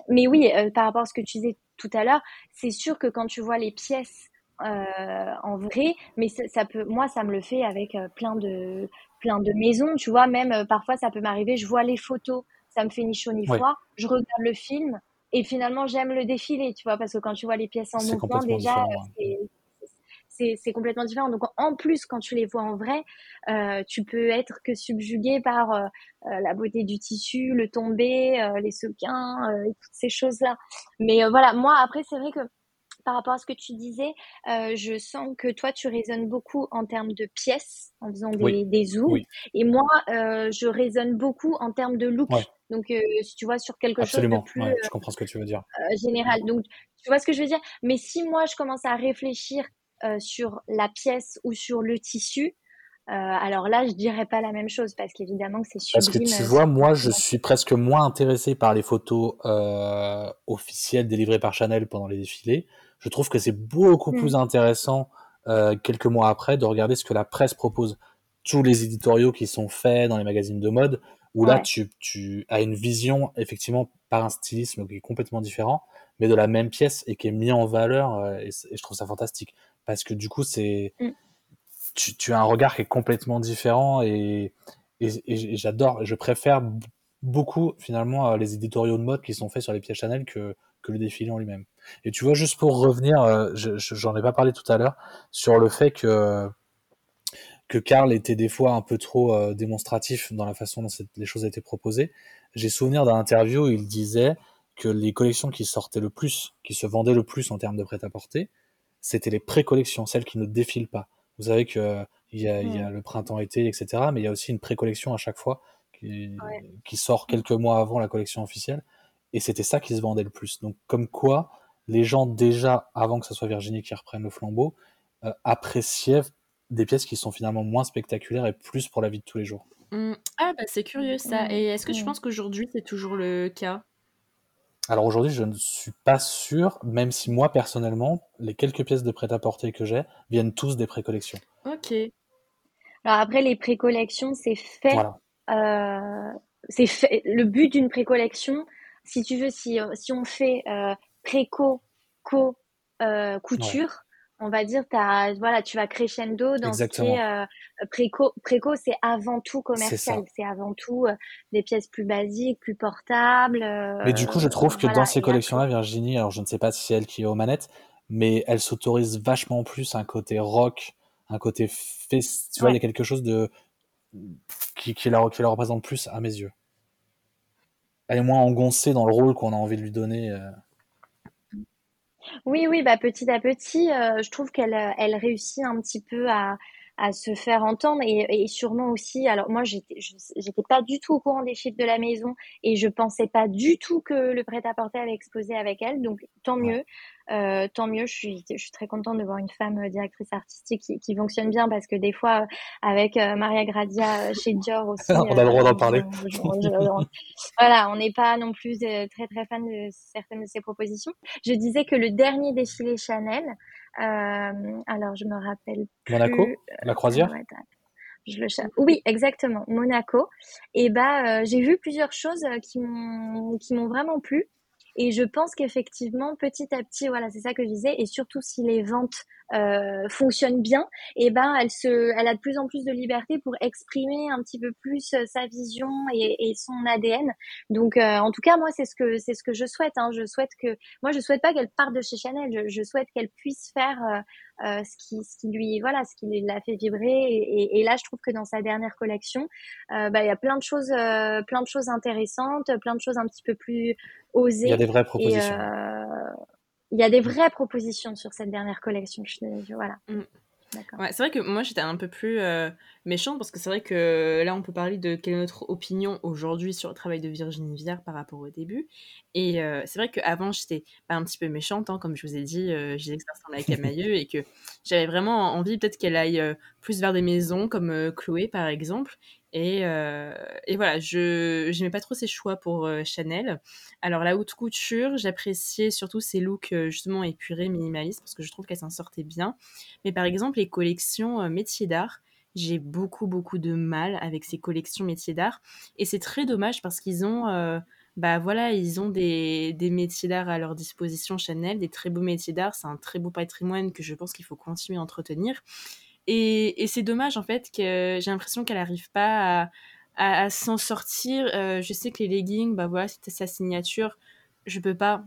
mais oui, euh, par rapport à ce que tu disais tout à l'heure, c'est sûr que quand tu vois les pièces euh, en vrai, mais ça, peut, moi ça me le fait avec plein de plein de maisons, tu vois. Même parfois ça peut m'arriver, je vois les photos, ça me fait ni chaud ni froid. Je regarde le film et finalement j'aime le défilé, tu vois, parce que quand tu vois les pièces en mouvement déjà, c'est complètement différent. Donc en plus, quand tu les vois en vrai, euh, tu peux être que subjugué par euh, euh, la beauté du tissu, le tombé, les sequins, et toutes ces choses-là. Mais voilà, moi après, c'est vrai que par rapport à ce que tu disais, je sens que toi, tu raisonnes beaucoup en termes de pièces, en faisant des, des zooms. Et moi, je raisonne beaucoup en termes de look. Donc, si tu vois, sur quelque chose de plus... je comprends ce que tu veux dire. général. Donc, tu vois ce que je veux dire? Mais si moi, je commence à réfléchir euh, sur la pièce ou sur le tissu, euh, alors là, je dirais pas la même chose parce qu'évidemment que c'est sublime. Parce que tu vois, moi, je suis presque moins intéressé par les photos euh, officielles délivrées par Chanel pendant les défilés. Je trouve que c'est beaucoup plus mm. intéressant quelques mois après de regarder ce que la presse propose. Tous les éditoriaux qui sont faits dans les magazines de mode, où là, tu, tu as une vision, effectivement, par un stylisme qui est complètement différent, mais de la même pièce et qui est mis en valeur, et, et je trouve ça fantastique parce que du coup, c'est mm. tu, as un regard qui est complètement différent et, et, j'adore, je préfère beaucoup finalement euh, les éditoriaux de mode qui sont faits sur les pièces Chanel que, que le défilé en lui-même. Et tu vois, juste pour revenir, euh, j'en ai pas parlé tout à l'heure, sur le fait que que Karl était des fois un peu trop euh, démonstratif dans la façon dont les choses étaient proposées. J'ai souvenir d'un interview où il disait que les collections qui sortaient le plus, qui se vendaient le plus en termes de prêt-à-porter, c'était les pré-collections, celles qui ne défilent pas. Vous savez que il y, a, y a le printemps-été, etc. Mais il y a aussi une pré-collection à chaque fois qui, qui, sort quelques mois avant la collection officielle. Et c'était ça qui se vendait le plus. Donc comme quoi, les gens déjà, avant que ce soit Virginie qui reprenne le flambeau, euh, appréciaient des pièces qui sont finalement moins spectaculaires et plus pour la vie de tous les jours. Mmh. Ah bah c'est curieux ça. Et est-ce que tu mmh. penses qu'aujourd'hui c'est toujours le cas? Alors aujourd'hui, je ne suis pas sûr, même si moi personnellement, les quelques pièces de prêt-à-porter que j'ai viennent tous des précollections. Ok. Alors après, les précollections, c'est fait. Euh, c'est fait. Le but d'une précollection, si tu veux, si, si on fait euh, préco, co, euh, couture, on va dire, as, voilà, tu vas crescendo dans ce qui est euh, préco. Préco, c'est avant tout commercial, c'est avant tout euh, des pièces plus basiques, plus portables. Euh, mais du coup, je trouve que dans ces collections-là, Virginie, alors je ne sais pas si c'est elle qui est aux manettes, mais elle s'autorise vachement plus un côté rock, un côté fest... tu vois, il y a quelque chose de qui, qui, la, qui la représente plus à mes yeux. Elle est moins engoncée dans le rôle qu'on a envie de lui donner. Euh. Oui, oui, bah petit à petit, euh, je trouve qu'elle elle réussit un petit peu à, à se faire entendre et, et sûrement aussi. Alors moi, j'étais, pas du tout au courant des chiffres de la maison et je pensais pas du tout que le prêt-à-porter avait explosé avec elle. Donc tant mieux. Euh, tant mieux, je suis, je suis très contente de voir une femme euh, directrice artistique qui, qui fonctionne bien parce que des fois, euh, avec Maria Gradia chez Dior aussi. on a le droit d'en parler. voilà, on n'est pas non plus très très fan de certaines de ses propositions. Je disais que le dernier défilé Chanel, alors je me rappelle. Plus, Monaco, la croisière. Je le oui, exactement, Monaco. Et bah, j'ai vu plusieurs choses qui m'ont qui m'ont vraiment plu. Et je pense qu'effectivement, petit à petit, voilà, c'est ça que je disais, et surtout si les ventes euh, fonctionnent bien, et ben, elle se, elle a de plus en plus de liberté pour exprimer un petit peu plus euh, sa vision et, et son ADN. Donc, euh, en tout cas, moi, c'est ce que c'est ce que je souhaite. Hein. Je souhaite que, moi, je souhaite pas qu'elle parte de chez Chanel. Je, je souhaite qu'elle puisse faire euh, euh, ce qui ce qui lui voilà ce qui l'a fait vibrer et, et, là je trouve que dans sa dernière collection euh, bah il y a plein de choses euh, plein de choses intéressantes plein de choses un petit peu plus osées il y a des vraies propositions il y a des vraies propositions sur cette dernière collection je, voilà mm. Ouais, c'est vrai que moi j'étais un peu plus euh, méchante parce que c'est vrai que là on peut parler de quelle est notre opinion aujourd'hui sur le travail de Virginie Viard par rapport au début. Et euh, c'est vrai qu'avant j'étais un petit peu méchante, hein, comme je vous ai dit, euh, j'ai l'expérience en avec Amailleux et que j'avais vraiment envie peut-être qu'elle aille plus vers des maisons comme Chloé par exemple. Et, euh, et, voilà, je n'aimais pas trop ses choix pour euh, Chanel. Alors la haute couture, j'appréciais surtout ses looks euh, justement épurés, minimalistes, parce que je trouve qu'elle s'en sortait bien. Mais par exemple, les collections métiers d'art, j'ai beaucoup beaucoup de mal avec ces collections métiers d'art. Et c'est très dommage parce qu'ils ont, bah voilà, ils ont des, des métiers d'art à leur disposition, Chanel, des très beaux métiers d'art. C'est un très beau patrimoine que je pense qu'il faut continuer à entretenir. Et, c'est dommage en fait que j'ai l'impression qu'elle n'arrive pas à, s'en sortir. Euh, je sais que les leggings, bah voilà, c'était sa signature. Je peux pas,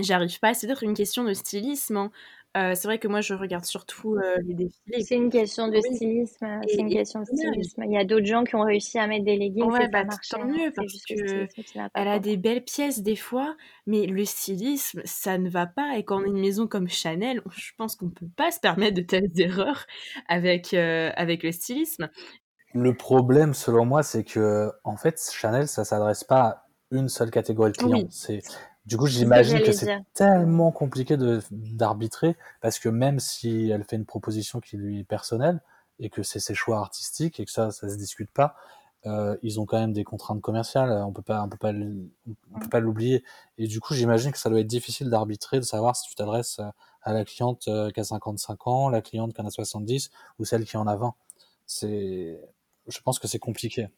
j'arrive pas. C'est peut-être une question de stylisme. Hein. Euh, c'est vrai que moi, je regarde surtout euh, les défilés. C'est une question de stylisme. C'est une question de stylisme. Il y a d'autres gens qui ont réussi à mettre des leggings. Ouais, bah, tant hein. mieux parce que elle a des belles pièces des fois, mais le stylisme, ça ne va pas. Et quand on a une maison comme Chanel, je pense qu'on peut pas se permettre de telles erreurs avec euh, avec le stylisme. Le problème, selon moi, c'est que en fait, Chanel, ça s'adresse pas à une seule catégorie de clients. C'est du coup, j'imagine que, c'est tellement compliqué d'arbitrer parce que même si elle fait une proposition qui lui est personnelle et que c'est ses choix artistiques et que ça, ça se discute pas, euh, ils ont quand même des contraintes commerciales. On peut pas, on peut pas, on peut pas l'oublier. Et du coup, j'imagine que ça doit être difficile d'arbitrer, de savoir si tu t'adresses à la cliente euh, qui a 55 ans, la cliente qui en a 70 ou celle qui en a 20. C'est, je pense que c'est compliqué.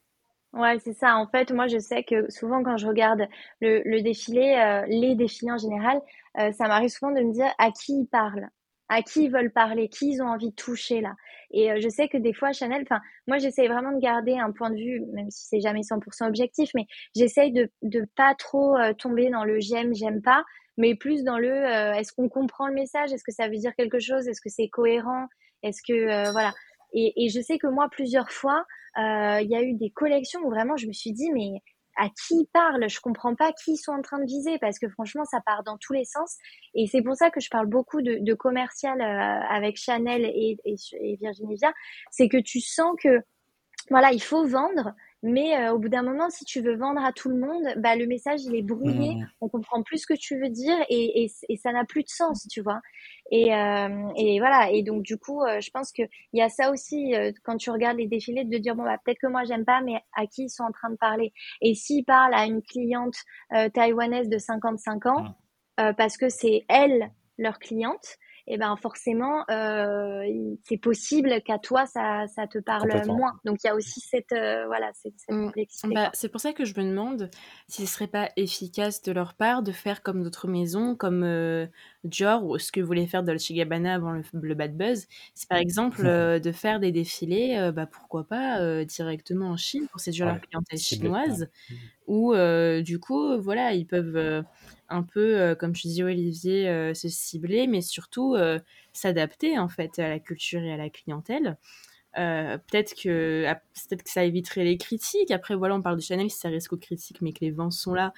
Ouais, c'est ça. En fait, moi, je sais que souvent, quand je regarde le, le défilé, euh, les défilés en général, euh, ça m'arrive souvent de me dire à qui ils parlent, à qui ils veulent parler, qui ils ont envie de toucher là. Et euh, je sais que des fois, Chanel, enfin, moi, j'essaye vraiment de garder un point de vue, même si c'est jamais 100% objectif, mais j'essaye de de pas trop tomber dans le j'aime, j'aime pas, mais plus dans le est-ce qu'on comprend le message, est-ce que ça veut dire quelque chose, est-ce que c'est cohérent, est-ce que voilà. Et, je sais que moi, plusieurs fois, euh, il y a eu des collections où vraiment je me suis dit, mais à qui ils parlent? Je comprends pas qui ils sont en train de viser parce que franchement, ça part dans tous les sens. Et c'est pour ça que je parle beaucoup de, commercial euh, avec Chanel et, et, Virginie C'est que tu sens que voilà, il faut vendre, mais euh, au bout d'un moment, si tu veux vendre à tout le monde, bah, le message, il est brouillé, mmh. on comprend plus ce que tu veux dire et, et, et ça n'a plus de sens, tu vois. Et, euh, et voilà, et donc du coup, euh, je pense qu'il y a ça aussi, quand tu regardes les défilés, de dire, bon, bah, peut-être que moi, j'aime pas, mais à qui ils sont en train de parler Et s'ils parlent à une cliente taïwanaise de 55 ans, mmh. parce que c'est elle, leur cliente, et eh ben forcément, euh, c'est possible qu'à toi ça, ça te parle moins. Donc il y a aussi cette euh, voilà cette, mmh. complexité. Bah, c'est pour ça que je me demande si ce serait pas efficace de leur part de faire comme d'autres maisons, comme euh, Dior ou ce que voulait faire Dolce Gabbana avant le, Bad Buzz. C'est par exemple mmh. de faire des défilés, bah pourquoi pas directement en Chine pour séduire ouais, leur clientèle chinoise, mmh. ou du coup voilà ils peuvent un peu, comme tu dis Olivier, se cibler, mais surtout s'adapter en fait à la culture et à la clientèle. peut-être que peut-être que ça éviterait les critiques. Après voilà, on parle de Chanel, si ça risque aux critiques, mais que les vents sont là,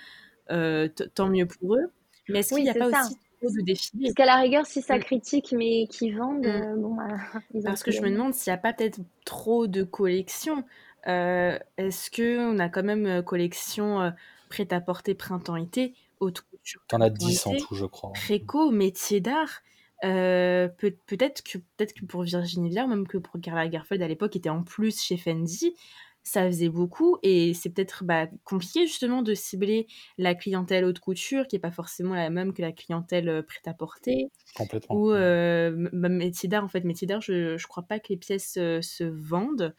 tant mieux pour eux. Mais est-ce qu'il n'y a pas aussi de défilés? Parce qu'à la rigueur, si ça critique mais qui vendent, mm. bon, ils Parce que je me demande s'il n'y a pas peut-être trop de collections. est-ce que on a quand même collection prêt-à-porter printemps-été, haute couture. T'en as 10 en tout, je crois. Préco, métier d'art. Euh, peut, être que, peut que pour Virginie Viard, même que pour Carla Lagerfeld à l'époque, était en plus chez Fendi, ça faisait beaucoup et c'est peut-être bah, compliqué justement de cibler la clientèle haute couture qui n'est pas forcément la même que la clientèle euh, prêt-à-porter. Complètement. Ou euh, métier d'art, en fait, métier d'art, je ne crois pas que les pièces se vendent.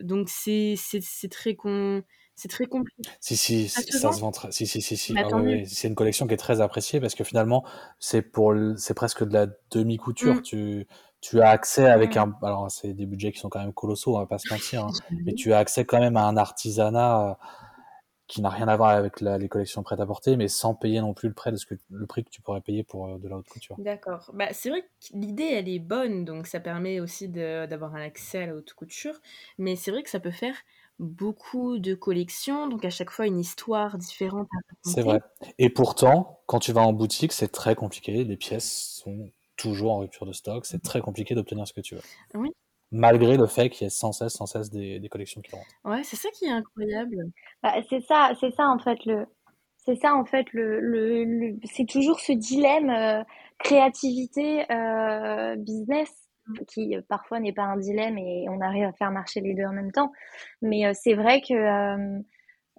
donc c'est très con c'est très compliqué. Si, si, ça, se, vend très. Si, si, si, si. Ah c'est une collection qui est très appréciée parce que finalement, c'est pour, c'est presque de la demi-couture. Mmh. Tu, tu as accès avec un, alors c'est des budgets qui sont quand même colossaux, on va pas se mentir, hein, mais tu as accès quand même à un artisanat euh, qui n'a rien à voir avec les collections prêtes à porter, mais sans payer non plus le prix de ce que le prix que tu pourrais payer pour euh, de la haute couture. D'accord. Bah, c'est vrai que l'idée elle est bonne, donc ça permet aussi d'avoir un accès à la haute couture, mais c'est vrai que ça peut faire beaucoup de collections, donc à chaque fois une histoire différente C'est vrai. Et pourtant, quand tu vas en boutique, c'est très compliqué. Les pièces sont toujours en rupture de stock. C'est très compliqué d'obtenir ce que tu veux. Oui. Malgré le fait qu'il y ait sans cesse, sans cesse des, collections qui rentrent. Ouais, c'est ça qui est incroyable. Bah, c'est ça, c'est ça en fait le, c'est ça en fait le, le, c'est toujours ce dilemme euh, créativité euh, business qui euh, parfois n'est pas un dilemme et on arrive à faire marcher les deux en même temps. Mais euh, c'est vrai que euh,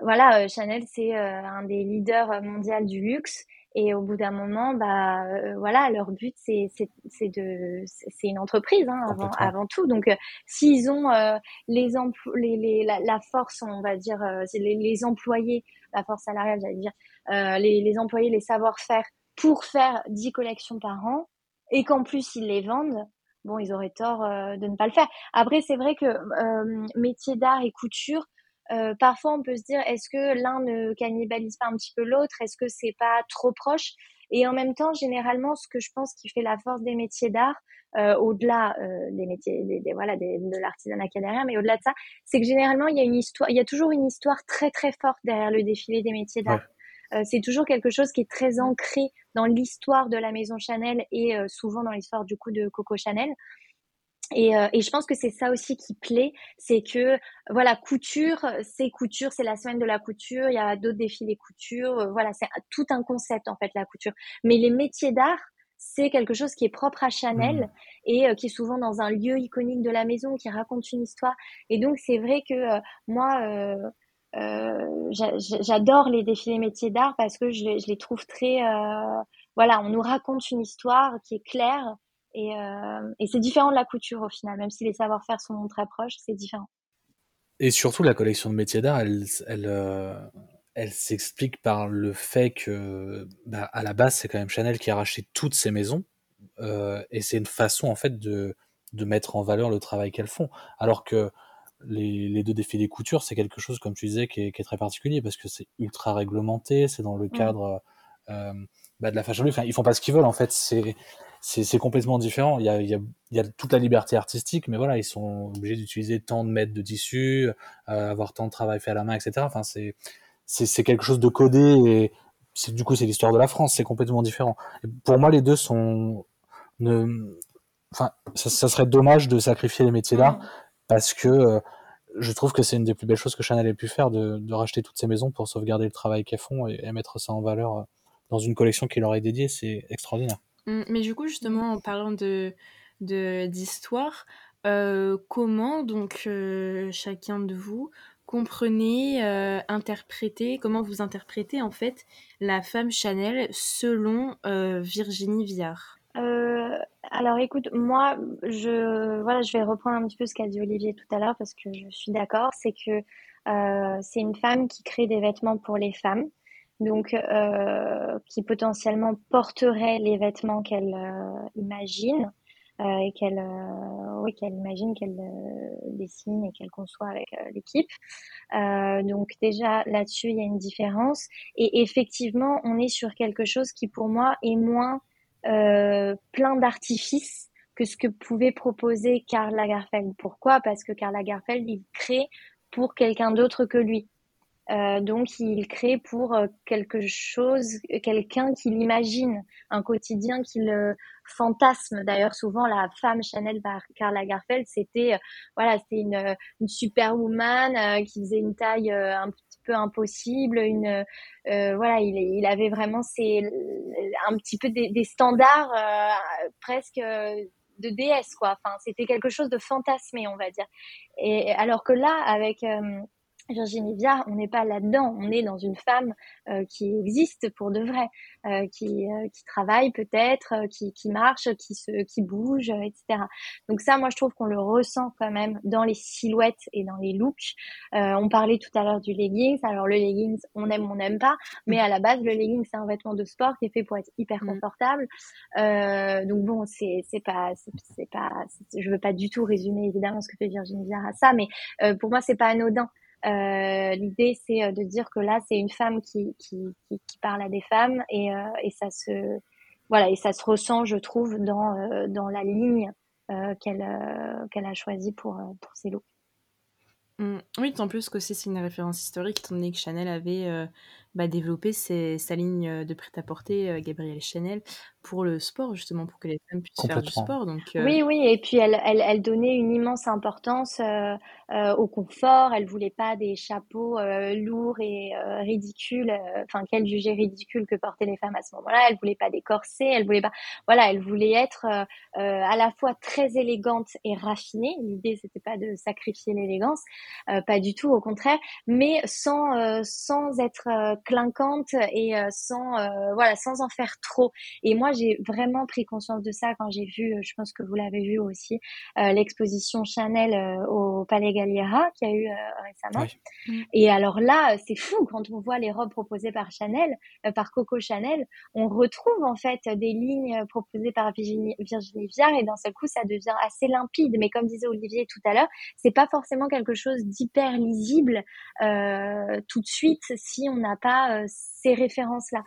voilà, Chanel c'est un des leaders mondiaux du luxe et au bout d'un moment, bah voilà, leur but c'est c'est de c'est une entreprise hein, avant avant tout. Donc s'ils ont les, les, les la, force, on va dire les, les employés, la force salariale, j'allais dire, les, les employés, les savoir-faire pour faire 10 collections par an et qu'en plus ils les vendent, bon, ils auraient tort euh, de ne pas le faire. Après, c'est vrai que euh, métier d'art et couture, euh, parfois on peut se dire est-ce que l'un ne cannibalise pas un petit peu l'autre? Est-ce que c'est pas trop proche? Et en même temps, généralement, ce que je pense qui fait la force des métiers d'art, au-delà des métiers, des, voilà, de l'artisanat rien, mais au-delà de ça, c'est que généralement il y a une histoire, il y a toujours une histoire très très forte derrière le défilé des métiers d'art. Euh, c'est toujours quelque chose qui est très ancré dans l'histoire de la maison Chanel et euh, souvent dans l'histoire du coup de Coco Chanel. Et, euh, et, je pense que c'est ça aussi qui plaît, c'est que voilà couture, c'est couture, c'est la semaine de la couture. Il y a d'autres défilés couture, voilà, c'est tout un concept en fait la couture. Mais les métiers d'art, c'est quelque chose qui est propre à Chanel mmh. et qui est souvent dans un lieu iconique de la maison, qui raconte une histoire. Et donc c'est vrai que moi, euh, j'adore les défilés métiers d'art parce que je, les trouve très, euh, voilà, on nous raconte une histoire qui est claire et, euh, et c'est différent de la couture au final, même si les savoir-faire sont très proches, c'est différent. Et surtout, la collection de métiers d'art, elle, elle, elle s'explique par le fait que, bah, à la base, c'est quand même Chanel qui a racheté toutes ces maisons, et c'est une façon en fait de, de mettre en valeur le travail qu'elles font. Alors que les, deux défilés couture, c'est quelque chose, comme tu disais, qui est, très particulier parce que c'est ultra réglementé, c'est dans le cadre euh, bah, de la fashion week. Enfin, ils font pas ce qu'ils veulent, en fait. C'est c'est complètement différent. Il y, a, il, y a, toute la liberté artistique, mais voilà, ils sont obligés d'utiliser tant de mètres de tissu, euh, avoir tant de travail fait à la main, etc. Enfin, c'est c'est quelque chose de codé et c'est du coup c'est l'histoire de la France, c'est complètement différent. pour moi, les deux sont ne, enfin, ça, ça, serait dommage de sacrifier les métiers d'art parce que euh, je trouve que c'est une des plus belles choses que Chanel ait pu faire de, racheter toutes ces maisons pour sauvegarder le travail qu'elles font et, mettre ça en valeur euh, dans une collection qui leur est dédiée, c'est extraordinaire. Mmh, mais du coup, justement, en parlant de d'histoire, euh, comment donc chacun de vous comprenez, euh, interprétez, comment vous interprétez en fait la femme Chanel selon Virginie Viard? Euh, alors écoute, moi, je, voilà, je vais reprendre un petit peu ce qu'a dit Olivier tout à l'heure parce que je suis d'accord. C'est que euh, c'est une femme qui crée des vêtements pour les femmes, donc euh, qui potentiellement porterait les vêtements qu'elle imagine. et qu'elle qu'elle imagine, qu'elle dessine et qu'elle conçoit avec l'équipe. donc déjà là-dessus, il y a une différence. Et effectivement, on est sur quelque chose qui pour moi est moins plein d'artifices que ce que pouvait proposer Karl Lagerfeld. Pourquoi? Parce que Karl Lagerfeld, il crée pour quelqu'un d'autre que lui. Euh, donc, il crée pour euh, quelque chose, quelqu'un qu'il imagine, un quotidien qu'il euh, fantasme. D'ailleurs, souvent, la femme Chanel par Karl Lagerfeld, c'était euh, voilà, c'était une, une superwoman qui faisait une taille un impossible. Une voilà, il, avait vraiment ses, un petit peu des, standards presque de déesse, quoi. C'était quelque chose de fantasmé, on va dire. Et alors que là, avec Virginie Viard, on n'est pas là-dedans, on est dans une femme euh, qui existe pour de vrai, euh, qui, euh, qui travaille peut-être, qui, qui marche, qui se, qui bouge, etc. Donc ça, moi, je trouve qu'on le ressent quand même dans les silhouettes et dans les looks. on parlait tout à l'heure du leggings. Alors le leggings, on aime, on n'aime pas, mais à la base, le leggings c'est un vêtement de sport qui est fait pour être hyper mm. confortable. donc bon, c'est, c'est pas, c'est, pas, je veux pas du tout résumer évidemment ce que fait Virginie Viard à ça, mais pour moi, c'est pas anodin. Euh, L'idée, c'est euh, de dire que là, c'est une femme qui, qui, parle à des femmes et, euh, et, ça se voilà et ça se ressent, je trouve, dans dans la ligne qu'elle qu'elle a choisie pour pour ses looks. Mmh. Oui, en plus que c'est une référence historique, étant donné que Chanel avait bah, développer sa ligne de prêt-à-porter, Gabrielle Chanel, pour le sport, justement, pour que les femmes puissent faire du sport. Donc, Oui, oui, et puis elle, elle, elle donnait une immense importance au confort. Elle voulait pas des chapeaux lourds et ridicules, enfin qu'elle jugeait ridicule que portaient les femmes à ce moment-là. Elle voulait pas des corsets, elle voulait pas, voilà, elle voulait être à la fois très élégante et raffinée. L'idée, c'était pas de sacrifier l'élégance, pas du tout, au contraire, mais sans sans être clinquante et euh, sans euh, voilà sans en faire trop. Et moi j'ai vraiment pris conscience de ça quand j'ai vu, je pense que vous l'avez vu aussi, euh, l'exposition Chanel au Palais Galliera qui a eu récemment. Mm. Et alors là c'est fou quand on voit les robes proposées par Chanel, par Coco Chanel, on retrouve en fait des lignes proposées par Virginie, Virginie Viard et d'un seul coup ça devient assez limpide. Mais comme disait Olivier tout à l'heure, c'est pas forcément quelque chose d'hyper lisible tout de suite si on n'a pas euh, ces références-là.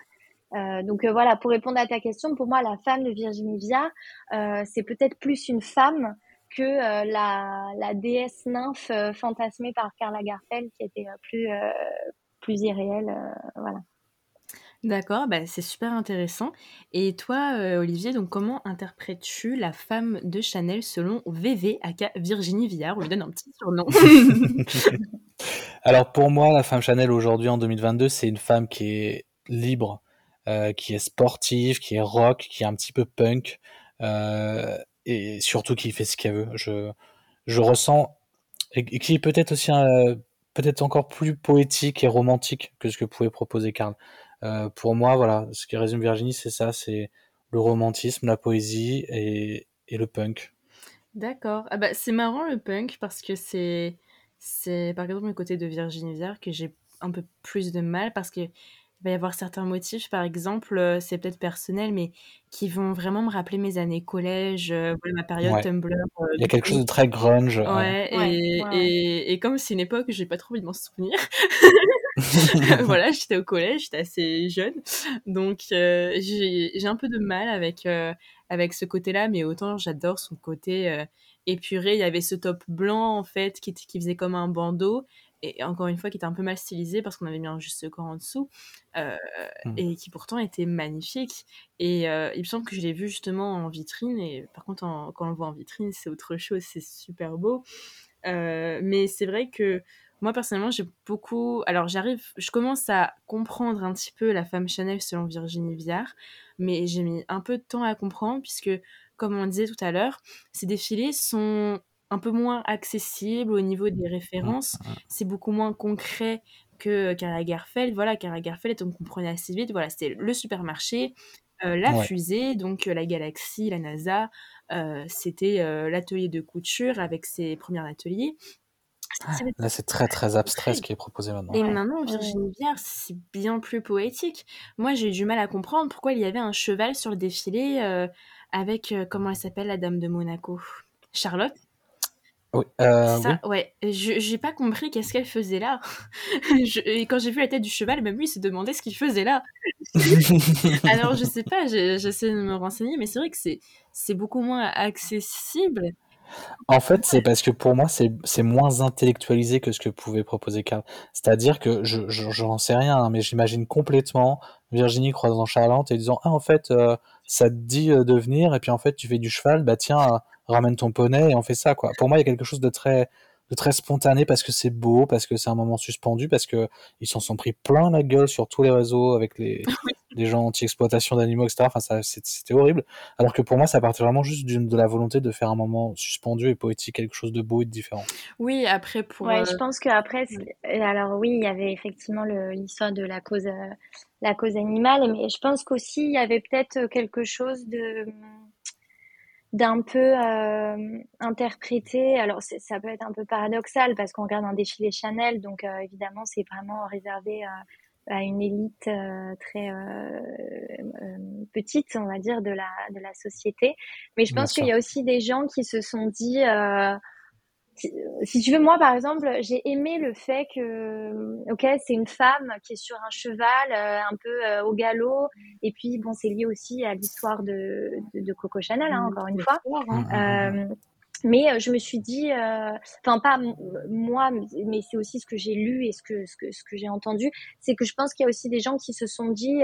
Euh, donc euh, voilà, pour répondre à ta question, pour moi, la femme de Virginie Viard, c'est peut-être plus une femme que la, déesse nymphe fantasmée par Karl Lagerfeld, qui était plus, plus irréelle. voilà. D'accord, bah, c'est super intéressant. Et toi, Olivier, donc comment interprètes-tu la femme de Chanel selon VV, aka Virginie Viard On lui donne un petit surnom. Alors pour moi, la femme Chanel aujourd'hui en 2022, c'est une femme qui est libre, euh, qui est sportive, qui est rock, qui est un petit peu punk, euh, et surtout qui fait ce qu'elle veut. Je, je ressens et, qui est peut-être aussi peut-être encore plus poétique et romantique que ce que pouvait proposer Karl. Euh, pour moi, voilà, ce qui résume Virginie, c'est ça, c'est le romantisme, la poésie et, et le punk. D'accord. Ah bah, c'est marrant le punk parce que c'est c'est par exemple le côté de Virginie Viard que j'ai un peu plus de mal parce qu'il va y avoir certains motifs, par exemple, euh, c'est peut-être personnel, mais qui vont vraiment me rappeler mes années collège, euh, ma période Tumblr. Euh, Il y a quelque chose de très grunge. Ouais, et, et, et, comme c'est une époque, j'ai pas trop envie de m'en souvenir. voilà, j'étais au collège, j'étais assez jeune, donc j'ai un peu de mal avec avec ce côté-là, mais autant j'adore son côté épuré. Il y avait ce top blanc, en fait, qui, qui faisait comme un bandeau, et encore une fois, qui était un peu mal stylisé parce qu'on avait mis un juste corps en dessous, euh, mmh. et qui pourtant était magnifique. Et euh, il me semble que je l'ai vu justement en vitrine, et par contre, quand on le voit en vitrine, c'est autre chose, c'est super beau. Euh, mais c'est vrai que moi, personnellement, j'ai beaucoup. Alors, j'arrive, je commence à comprendre un petit peu la femme Chanel selon Virginie Viard, mais j'ai mis un peu de temps à comprendre, puisque comme on disait tout à l'heure, ces défilés sont un peu moins accessibles au niveau des références. C'est beaucoup moins concret que Karl Lagerfeld. Voilà, Karl Lagerfeld, on comprenait assez vite. Voilà, c'était le supermarché, euh, la fusée, donc euh, la galaxie, la NASA. Euh, c'était l'atelier de couture avec ses premiers ateliers. Là, c'est très très abstrait ce qui est proposé maintenant. Et maintenant, Virginie Viard, c'est bien plus poétique. Moi, j'ai eu du mal à comprendre pourquoi il y avait un cheval sur le défilé avec, comment elle s'appelle, la dame de Monaco? Charlotte? Oui, euh, ça, ouais. Je j'ai pas compris qu'est-ce qu'elle faisait là. et quand j'ai vu la tête du cheval, même lui il s'est demandé ce qu'il faisait là. Alors je sais pas, j'essaie de me renseigner, mais c'est vrai que c'est beaucoup moins accessible. En fait, c'est parce que pour moi, c'est moins intellectualisé que ce que pouvait proposer Karl. C'est-à-dire que je j'en sais rien, hein, mais j'imagine complètement Virginie croisant Charlotte et disant ah en fait euh, ça te dit euh, de venir et puis en fait tu fais du cheval, bah tiens ramène ton poney et on fait ça quoi. Pour moi, il y a quelque chose de très de très spontané parce que c'est beau, parce que c'est un moment suspendu, parce que ils s'en sont pris plein la gueule sur tous les réseaux avec les, les gens anti-exploitation d'animaux, etc. Enfin, ça, c'était horrible. Alors que pour moi, ça partait vraiment juste de la volonté de faire un moment suspendu et poétique, quelque chose de beau et de différent. Oui, après pour. Ouais, je euh, pense qu'après, alors oui, il y avait effectivement l'histoire de la cause, euh, la cause animale, mais je pense qu'aussi il y avait peut-être quelque chose de d'un peu euh, interprété. Alors ça peut être un peu paradoxal parce qu'on regarde un défilé Chanel, donc euh, évidemment c'est vraiment réservé à, à une élite euh, très euh, petite, on va dire, de la de la société. Mais je pense qu'il y a aussi des gens qui se sont dit si tu veux, moi, par exemple, j'ai aimé le fait que, ok, c'est une femme qui est sur un cheval, euh, un peu euh, au galop, et puis bon, c'est lié aussi à l'histoire de, de, Coco Chanel, hein, encore une fois. Euh, mais je me suis dit, enfin pas moi, mais c'est aussi ce que j'ai lu et ce que ce que ce que j'ai entendu, c'est que je pense qu'il y a aussi des gens qui se sont dit,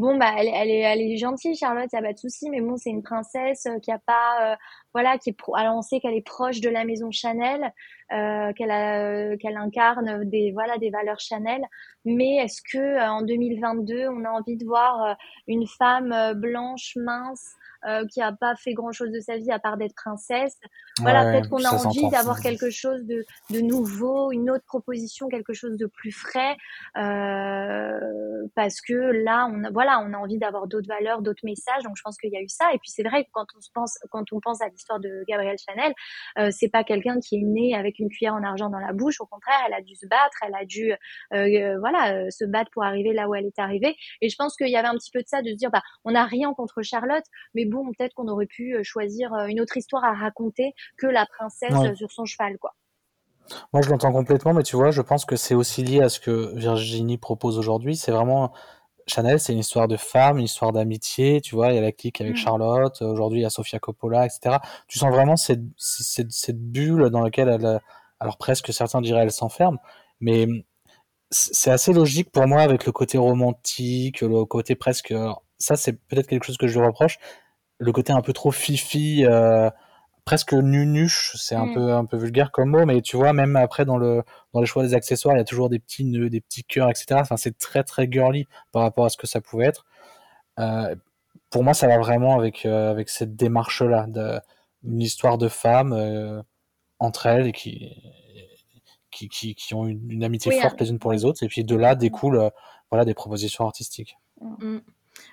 bon bah elle, elle, est elle est gentille Charlotte, y a pas de souci, mais bon c'est une princesse qui a pas voilà, qui est alors on sait qu'elle est proche de la maison Chanel, euh, qu'elle a, qu'elle incarne des voilà des valeurs Chanel. Mais est-ce que euh, en 2022, on a envie de voir euh, une femme euh, blanche, mince, euh, qui a pas fait grand chose de sa vie à part d'être princesse. Voilà, peut-être qu'on a envie d'avoir quelque chose de, de, nouveau, une autre proposition, quelque chose de plus frais, euh, parce que là, on a, voilà, on a envie d'avoir d'autres valeurs, d'autres messages. Donc je pense qu'il y a eu ça. Et puis c'est vrai que quand on se pense, quand on pense à l'histoire de Gabrielle Chanel, euh, c'est pas quelqu'un qui est né avec une cuillère en argent dans la bouche. Au contraire, elle a dû se battre, elle a dû, euh, voilà, se battre pour arriver là où elle est arrivée. Et je pense qu'il y avait un petit peu de ça, de se dire, bah, on n'a rien contre Charlotte, mais bon, peut-être qu'on aurait pu euh, choisir euh, une autre histoire à raconter que la princesse euh, sur son cheval, quoi. Moi, je l'entends complètement, mais tu vois, je pense que c'est aussi lié à ce que Virginie propose aujourd'hui. C'est vraiment Chanel, c'est une histoire de femme, une histoire d'amitié. Tu vois, il y a la clique avec mm. Charlotte. Aujourd'hui, il y a Sofia Coppola, etc. Tu sens vraiment cette, cette, cette bulle dans laquelle elle, alors presque certains diraient, elle s'enferme. Mais c'est assez logique pour moi avec le côté romantique, le côté presque. Ça, c'est peut-être quelque chose que je lui reproche le côté un peu trop fifi, euh, presque nunuche, c'est un mm. peu un peu vulgaire comme mot, mais tu vois même après dans le dans les choix des accessoires, il y a toujours des petits nœuds, des petits cœurs, etc. Enfin, c'est très très girly par rapport à ce que ça pouvait être. Euh, pour moi, ça va vraiment avec euh, avec cette démarche là, de, une histoire de femmes euh, entre elles et qui qui, qui, qui ont une, amitié forte les unes pour les autres, et puis de là découle euh, voilà des propositions artistiques. Mm.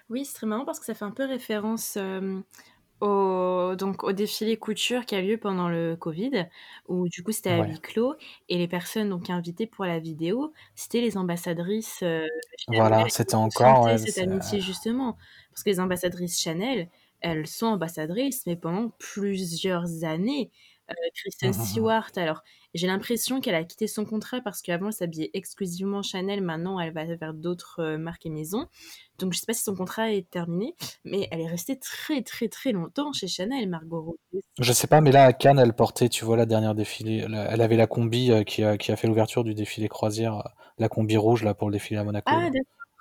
Oui, c'est très marrant parce que ça fait un peu référence au, donc, au défilé couture qui a lieu pendant le Covid, où du coup c'était à huis clos, et les personnes donc invitées pour la vidéo, c'était les ambassadrices. voilà, c'était encore cette amitié justement, parce que les ambassadrices Chanel, elles sont ambassadrices, mais pendant plusieurs années. Euh, Kristen mmh, mmh, mmh. Stewart, alors j'ai l'impression qu'elle a quitté son contrat parce qu'avant elle s'habillait exclusivement Chanel, maintenant elle va vers d'autres euh, marques et maisons. Donc je sais pas si son contrat est terminé, mais elle est restée très très très longtemps chez Chanel, Margot Robbie. Je sais pas, mais là à Cannes elle portait, tu vois, la dernière défilé, elle avait la combi euh, qui, a, qui, a, fait l'ouverture du défilé croisière, la combi rouge là pour le défilé à Monaco. Ah,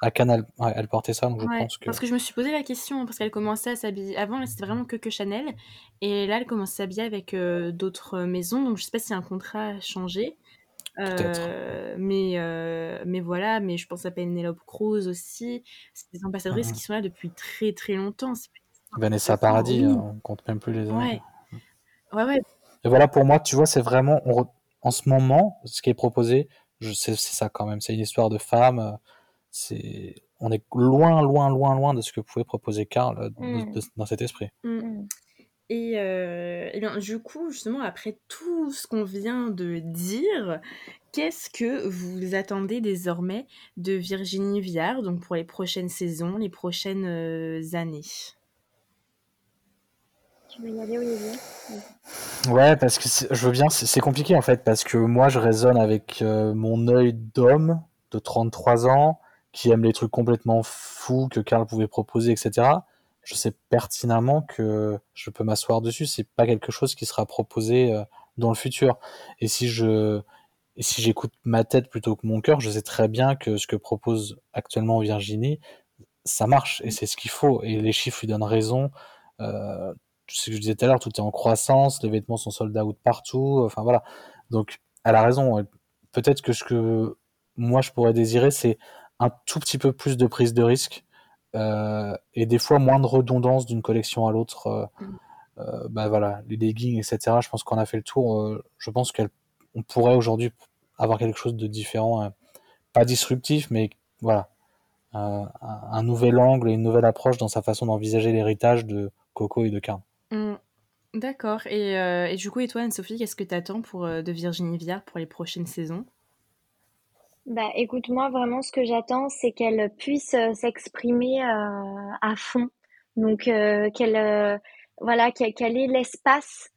à Canal, elle, portait ça, donc je pense que. Parce que je me suis posé la question, parce qu'elle commençait à s'habiller. Avant, c'était vraiment que, que Chanel. Et là, elle commence à s'habiller avec euh, d'autres maisons. Donc, je sais pas si un contrat a changé. Euh, mais, euh, mais voilà, mais je pense à Penelope Cruz aussi. C'est des ambassadrices qui sont là depuis très très longtemps. Vanessa Paradis, hein, on compte même plus les années. Ouais. ouais, Et voilà, pour moi, tu vois, c'est vraiment. En ce moment, ce qui est proposé, c'est ça quand même. C'est une histoire de femme c'est on est loin, loin, loin, loin de ce que pouvait proposer Karl euh, mm. dans cet esprit. Mm. Mm. Et, euh, et bien, du coup, justement, après tout ce qu'on vient de dire, qu'est-ce que vous attendez désormais de Virginie Viard, donc pour les prochaines saisons, les prochaines euh, années? Tu veux y aller, Olivier? Ouais, parce que je veux bien, c'est compliqué en fait, parce que moi je raisonne avec euh, mon œil d'homme de 33 ans, qui aime les trucs complètement fous que Karl pouvait proposer, etc. Je sais pertinemment que je peux m'asseoir dessus, c'est pas quelque chose qui sera proposé euh, dans le futur. Et si je, si j'écoute ma tête plutôt que mon cœur, je sais très bien que ce que propose actuellement Virginie, ça marche et c'est ce qu'il faut. Et les chiffres lui donnent raison. Euh, ce que je disais tout à l'heure, tout est en croissance, les vêtements sont sold out partout. Enfin voilà. Donc elle a raison. Peut-être que ce que moi je pourrais désirer, c'est un tout petit peu plus de prise de risque euh, et des fois moins de redondance d'une collection à l'autre. Euh, mm. euh bah voilà, les leggings, etc. Je pense qu'on a fait le tour. Je pense qu'on pourrait aujourd'hui avoir quelque chose de différent, euh, pas disruptif, mais voilà, un nouvel angle et une nouvelle approche dans sa façon d'envisager l'héritage de Coco et de Karl. Mmh. D'accord. Euh, et, du coup, et toi, Anne-Sophie, qu'est-ce que tu attends pour, euh, de Virginie Viard pour les prochaines saisons? Bah, écoute, moi, vraiment, ce que j'attends, c'est qu'elle puisse euh, s'exprimer à fond. Donc, qu'elle voilà, qu'elle ait l'espace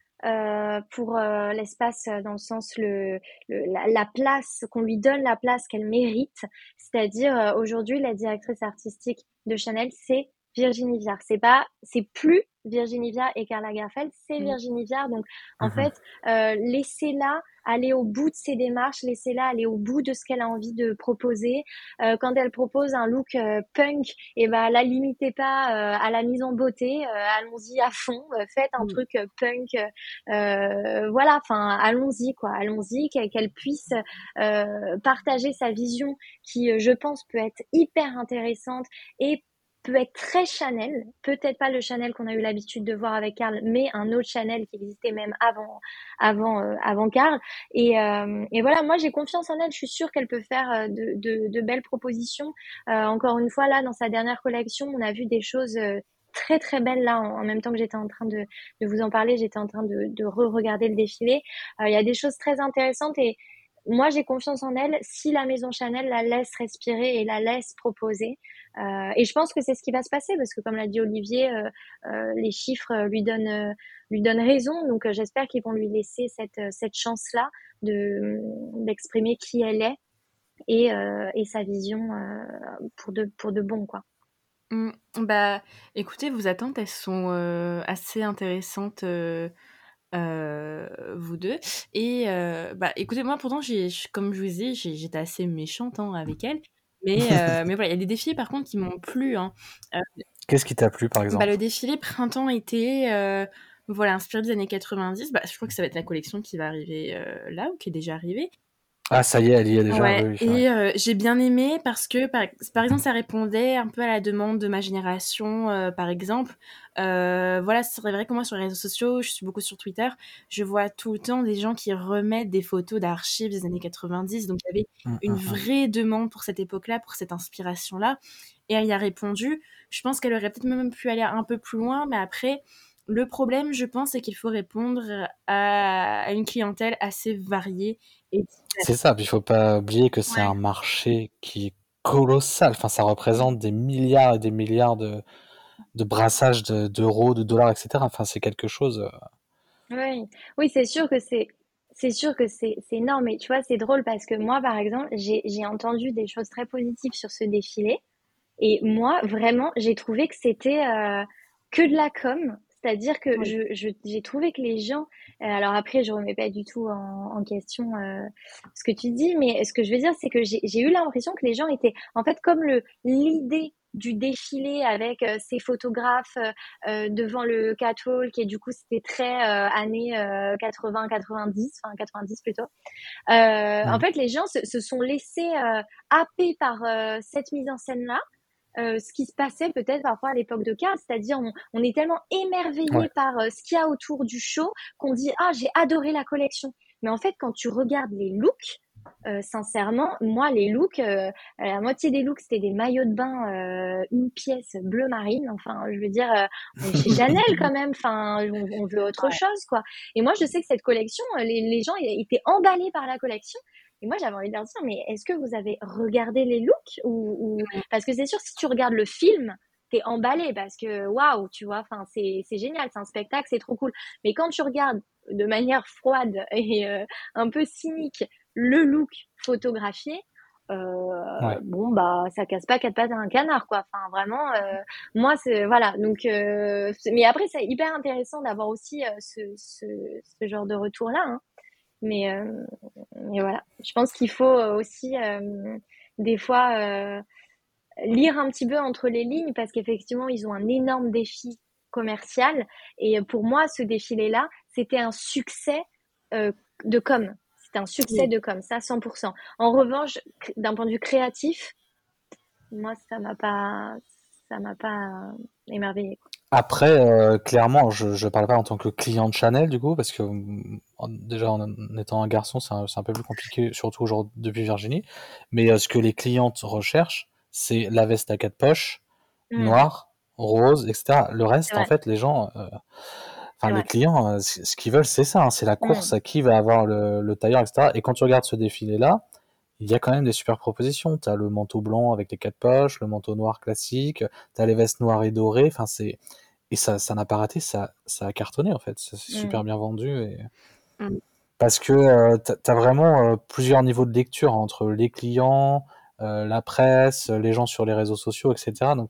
pour l'espace dans le sens le, la, place qu'on lui donne la place qu'elle mérite c'est-à-dire aujourd'hui la directrice artistique de Chanel c'est Virginie Viard. C'est pas, c'est plus Virginie Viard et Karl Lagerfeld, c'est mm. Virginie Viard. Donc, en mm-hmm. fait, euh, laissez-la aller au bout de ses démarches, laissez-la aller au bout de ce qu'elle a envie de proposer. Euh, quand elle propose un look euh, punk, et eh ben la limitez pas euh, à la mise en beauté, euh, allons-y à fond, faites un mm. truc punk, voilà, enfin allons-y quoi, allons-y qu'elle puisse partager sa vision qui, je pense, peut être hyper intéressante et peut être très Chanel, peut-être pas le Chanel qu'on a eu l'habitude de voir avec Karl, mais un autre Chanel qui existait même avant, avant, euh, avant Karl. Et, euh, et voilà, moi j'ai confiance en elle. Je suis sûre qu'elle peut faire euh, de, de, de, belles propositions. encore une fois, là, dans sa dernière collection, on a vu des choses très très belles là en, même temps que j'étais en train de, de, vous en parler j'étais en train de, de re-regarder le défilé il y a des choses très intéressantes et moi, j'ai confiance en elle si la maison Chanel la laisse respirer et la laisse proposer. Euh, et je pense que c'est ce qui va se passer parce que, comme l'a dit Olivier, euh, euh, les chiffres lui donnent lui donnent raison. Donc, j'espère qu'ils vont lui laisser cette cette chance-là de d'exprimer qui elle est et et sa vision pour de pour de bon quoi. Mmh, bah, écoutez, vos attentes, elles sont assez intéressantes euh, vous deux. Et euh, bah, écoutez, moi, pourtant, j'ai, comme je vous dis, j'étais assez méchante hein, avec elle. Mais, euh, mais voilà, il y a des défilés par contre qui m'ont plu. Hein. Qu'est-ce qui t'a plu par exemple bah, Le défilé printemps-été, voilà, inspiré des années 90. Bah, je crois que ça va être la collection qui va arriver là ou qui est déjà arrivée. Ah, ça y est, elle y est déjà. Ouais, et euh, j'ai bien aimé parce que, par, par, exemple, ça répondait un peu à la demande de ma génération, euh, par exemple. Euh, voilà, c'est vrai que moi, sur les réseaux sociaux, je suis beaucoup sur Twitter, je vois tout le temps des gens qui remettent des photos d'archives des années 90. Donc, il y avait mmh, une mmh, mmh. vraie demande pour cette époque-là, pour cette inspiration-là. Et elle y a répondu. Je pense qu'elle aurait peut-être même pu aller un peu plus loin, mais après, le problème, je pense, c'est qu'il faut répondre à, une clientèle assez variée. Et... C'est ça, il ne faut pas oublier que c'est un marché qui est colossal. Enfin, ça représente des milliards et des milliards de, de brassages d'euros, de, dollars, etc. Enfin, c'est quelque chose. Euh, oui, oui c'est sûr que c'est. C'est sûr que c'est énorme, mais tu vois, c'est drôle parce que moi, par exemple, j'ai entendu des choses très positives sur ce défilé. Et moi, vraiment, j'ai trouvé que c'était euh, que de la com, c'est-à-dire que je, j'ai trouvé que les gens, alors après je remets pas du tout en, en question euh, ce que tu dis, mais ce que je veux dire c'est que j'ai, eu l'impression que les gens étaient en fait comme le l'idée du défilé avec euh, ces photographes devant le catwalk et du coup c'était très années 80 90 enfin 90 plutôt. En fait les gens se, se sont laissés happer par cette mise en scène là euh, ce qui se passait peut-être parfois à l'époque de Karl, c'est-à-dire on, est tellement émerveillé par euh, ce qu'il y a autour du show qu'on dit ah j'ai adoré la collection. Mais en fait quand tu regardes les looks, euh, sincèrement, moi les looks, la moitié des looks c'était des maillots de bain, une pièce bleu marine. Enfin, je veux dire, chez Chanel quand même. Enfin, on, veut autre chose quoi. Et moi je sais que cette collection, les, les gens étaient emballés par la collection. Et moi, j'avais envie de leur dire, mais est-ce que vous avez regardé les looks ou, Parce que c'est sûr, si tu regardes le film, t'es emballé parce que waouh, tu vois, enfin c'est c'est génial, c'est un spectacle, c'est trop cool. Mais quand tu regardes de manière froide et euh, un peu cynique le look photographié, euh, bon bah ça casse pas quatre pattes à un canard quoi enfin vraiment euh, moi c'est voilà donc euh, mais après c'est hyper intéressant d'avoir aussi ce, ce, ce, genre de retour là hein. Mais mais voilà je pense qu'il faut aussi des fois lire un petit peu entre les lignes parce qu'effectivement ils ont un énorme défi commercial et pour moi ce défilé là c'était un succès de com c'est un succès de comme ça, 100%. En revanche, d'un point de vue créatif, moi, ça m'a pas, ça m'a pas émerveillé. Après, euh, clairement, je ne parle pas en tant que client de Chanel, du coup, parce que déjà, en étant un garçon, c'est un, peu plus compliqué, surtout aujourd'hui depuis Virginie. Mais euh, ce que les clientes recherchent, c'est la veste à quatre poches, mmh. noire, rose, etc. Le reste, en fait, les gens, euh, Enfin, les clients, euh, ce qu'ils veulent, c'est ça, hein, c'est la course à qui va avoir le, le tailleur, etc. Et quand tu regardes ce défilé-là, il y a quand même des super propositions. Tu as le manteau blanc avec les quatre poches, le manteau noir classique, tu as les vestes noires et dorées. Enfin, c'est et ça, ça n'a pas raté, ça, ça a cartonné en fait. C'est super bien vendu et mmh. parce que euh, tu as vraiment euh, plusieurs niveaux de lecture entre les clients, la presse, les gens sur les réseaux sociaux, etc. Donc,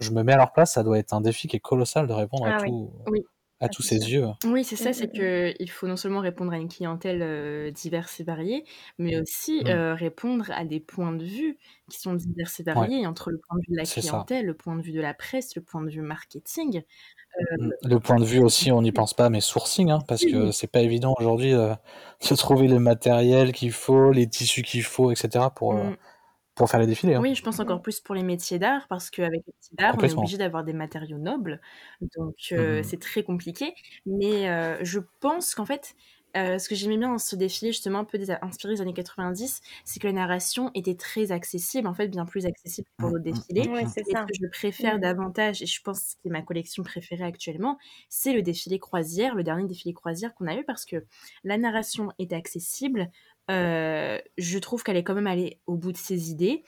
je me mets à leur place. Ça doit être un défi qui est colossal de répondre à ah tout. Oui à tous ses yeux. Oui, c'est ça, c'est mmh, mmh, mmh. qu'il faut non seulement répondre à une clientèle diverse et variée, mais aussi répondre à des points de vue qui sont divers et variés entre le point de vue de la clientèle, le point de vue de la presse, le point de vue marketing. Le point de vue aussi, on n'y pense pas, mais sourcing, hein, parce que c'est pas évident aujourd'hui de trouver le matériel qu'il faut, les tissus qu'il faut, etc. pour, pour faire les défilés. Hein. Oui, je pense encore plus pour les métiers d'art, parce qu'avec les métiers d'art, on est obligé d'avoir des matériaux nobles, donc mmh c'est très compliqué. Mais je pense qu'en fait, ce que j'aimais bien dans ce défilé, justement, un peu inspiré des années 90, c'est que la narration était très accessible, en fait, bien plus accessible pour mmh, d'autres mmh, défilés. Ouais, c'est ça. Ce que je préfère davantage, et je pense que ma collection préférée actuellement, c'est le défilé croisière, le dernier défilé croisière qu'on a eu, parce que la narration est accessible, euh, je trouve qu'elle est quand même allée au bout de ses idées.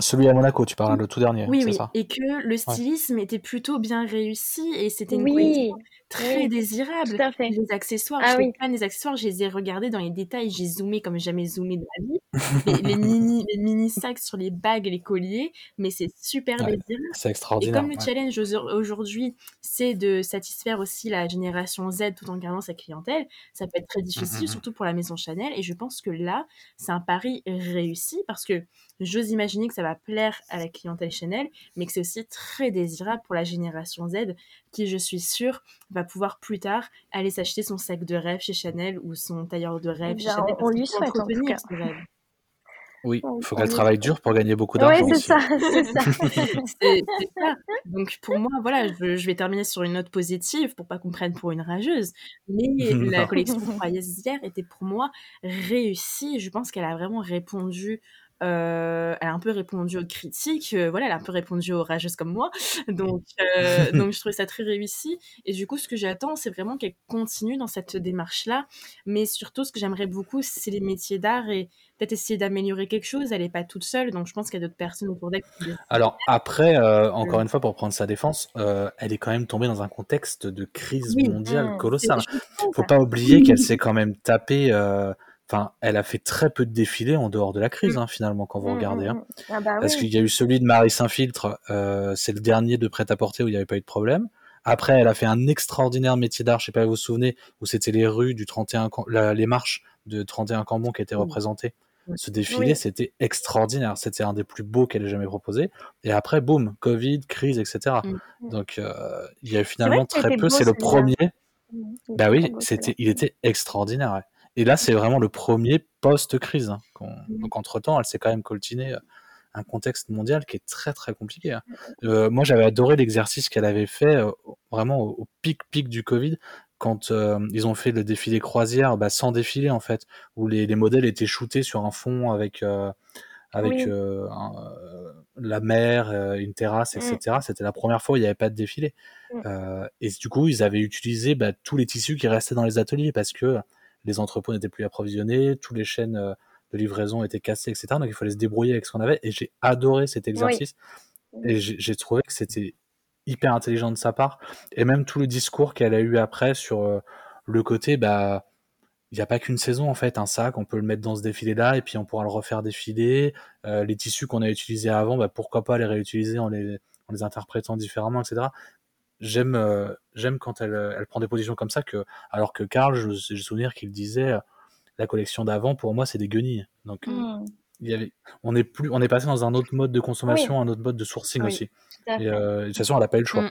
Celui à Monaco, tu parles, le tout dernier. Oui, oui. Ça et que le stylisme était plutôt bien réussi et c'était une oui, très désirable. Tout à fait. Les accessoires, ah, je oui. des accessoires, je les ai regardés dans les détails, j'ai zoomé comme jamais zoomé de ma vie. les, mini, les mini sacs sur les bagues et les colliers, mais c'est super désirable. C'est extraordinaire. Et comme le challenge aujourd'hui, c'est de satisfaire aussi la génération Z tout en gardant sa clientèle, ça peut être très difficile, mmh, mmh, mmh. surtout pour la maison Chanel. Et je pense que là, c'est un pari réussi parce que j'ose imaginer que ça va plaire à la clientèle Chanel, mais que c'est aussi très désirable pour la génération Z, qui, je suis sûre, va pouvoir plus tard aller s'acheter son sac de rêve chez Chanel ou son tailleur de rêve chez Chanel. On lui souhaite en tout cas. Oui, il faut qu'elle travaille dur pour gagner beaucoup d'argent. Oui, c'est ça, c'est ça. ça. Donc pour moi, voilà, je, vais terminer sur une note positive pour pas qu'on prenne pour une rageuse. Mais la collection hier était pour moi réussie. Je pense qu'elle a vraiment répondu euh, elle a un peu répondu aux critiques, euh, voilà, elle a un peu répondu aux rageuses comme moi, donc, euh, donc je trouvais ça très réussi. Et du coup, ce que j'attends, c'est vraiment qu'elle continue dans cette démarche-là. Mais surtout, ce que j'aimerais beaucoup, c'est les métiers d'art et peut-être essayer d'améliorer quelque chose. Elle n'est pas toute seule, donc je pense qu'il y a d'autres personnes autour d'elle. Alors après, encore une fois, pour prendre sa défense, elle est quand même tombée dans un contexte de crise mondiale mmh, colossale. Faut pas oublier qu'elle s'est quand même tapée Enfin, elle a fait très peu de défilés en dehors de la crise, mmh. hein, finalement, quand vous mmh, regardez. Mmh, hein. Ah bah Parce qu'il y a eu celui de Marie Saint-Filtre, euh, c'est le dernier de prêt-à-porter où il n'y avait pas eu de problème. Après, elle a fait un extraordinaire métier d'art, je sais pas si vous vous souvenez, où c'était les rues du 31, les marches de 31 Cambon qui étaient représentées. Ce défilé, c'était extraordinaire. C'était un des plus beaux qu'elle ait jamais proposé. Et après, boum, Covid, crise, etc. Donc, euh, il y a eu finalement très peu. C'est le premier. Bah oui, c'était, il était extraordinaire. Ouais. Et là, c'est vraiment le premier post-crise. Hein. Donc, entre-temps, elle s'est quand même coltinée euh, un contexte mondial qui est très très compliqué. Hein. Euh, moi, j'avais adoré l'exercice qu'elle avait fait euh, vraiment au, pic pic du Covid quand ils ont fait le défilé croisière bah, sans défilé en fait, où les, les, modèles étaient shootés sur un fond avec avec la mer, une terrasse, etc. Mmh. C'était la première fois où il n'y avait pas de défilé. Mmh. et du coup, ils avaient utilisé bah, tous les tissus qui restaient dans les ateliers parce que les entrepôts n'étaient plus approvisionnés, toutes les chaînes euh, de livraison étaient cassées, etc. Donc il fallait se débrouiller avec ce qu'on avait. Et j'ai adoré cet exercice Et j'ai trouvé que c'était hyper intelligent de sa part. Et même tout le discours qu'elle a eu après sur euh, le côté, bah, il n'y a pas qu'une saison en fait, un sac, on peut le mettre dans ce défilé-là et puis on pourra le refaire défiler. Euh, les tissus qu'on a utilisés avant, bah, pourquoi pas les réutiliser en les, en les interprétant différemment, etc. J'aime euh, j'aime quand elle, elle prend des positions comme ça, que, alors que Karl, j'ai le souvenir qu'il disait la collection d'avant, pour moi, c'est des guenilles. Donc, mmh. il y avait, on est plus, on est passé dans un autre mode de consommation, un autre mode de sourcing aussi. Et de toute façon, elle n'a pas eu le choix. Mmh.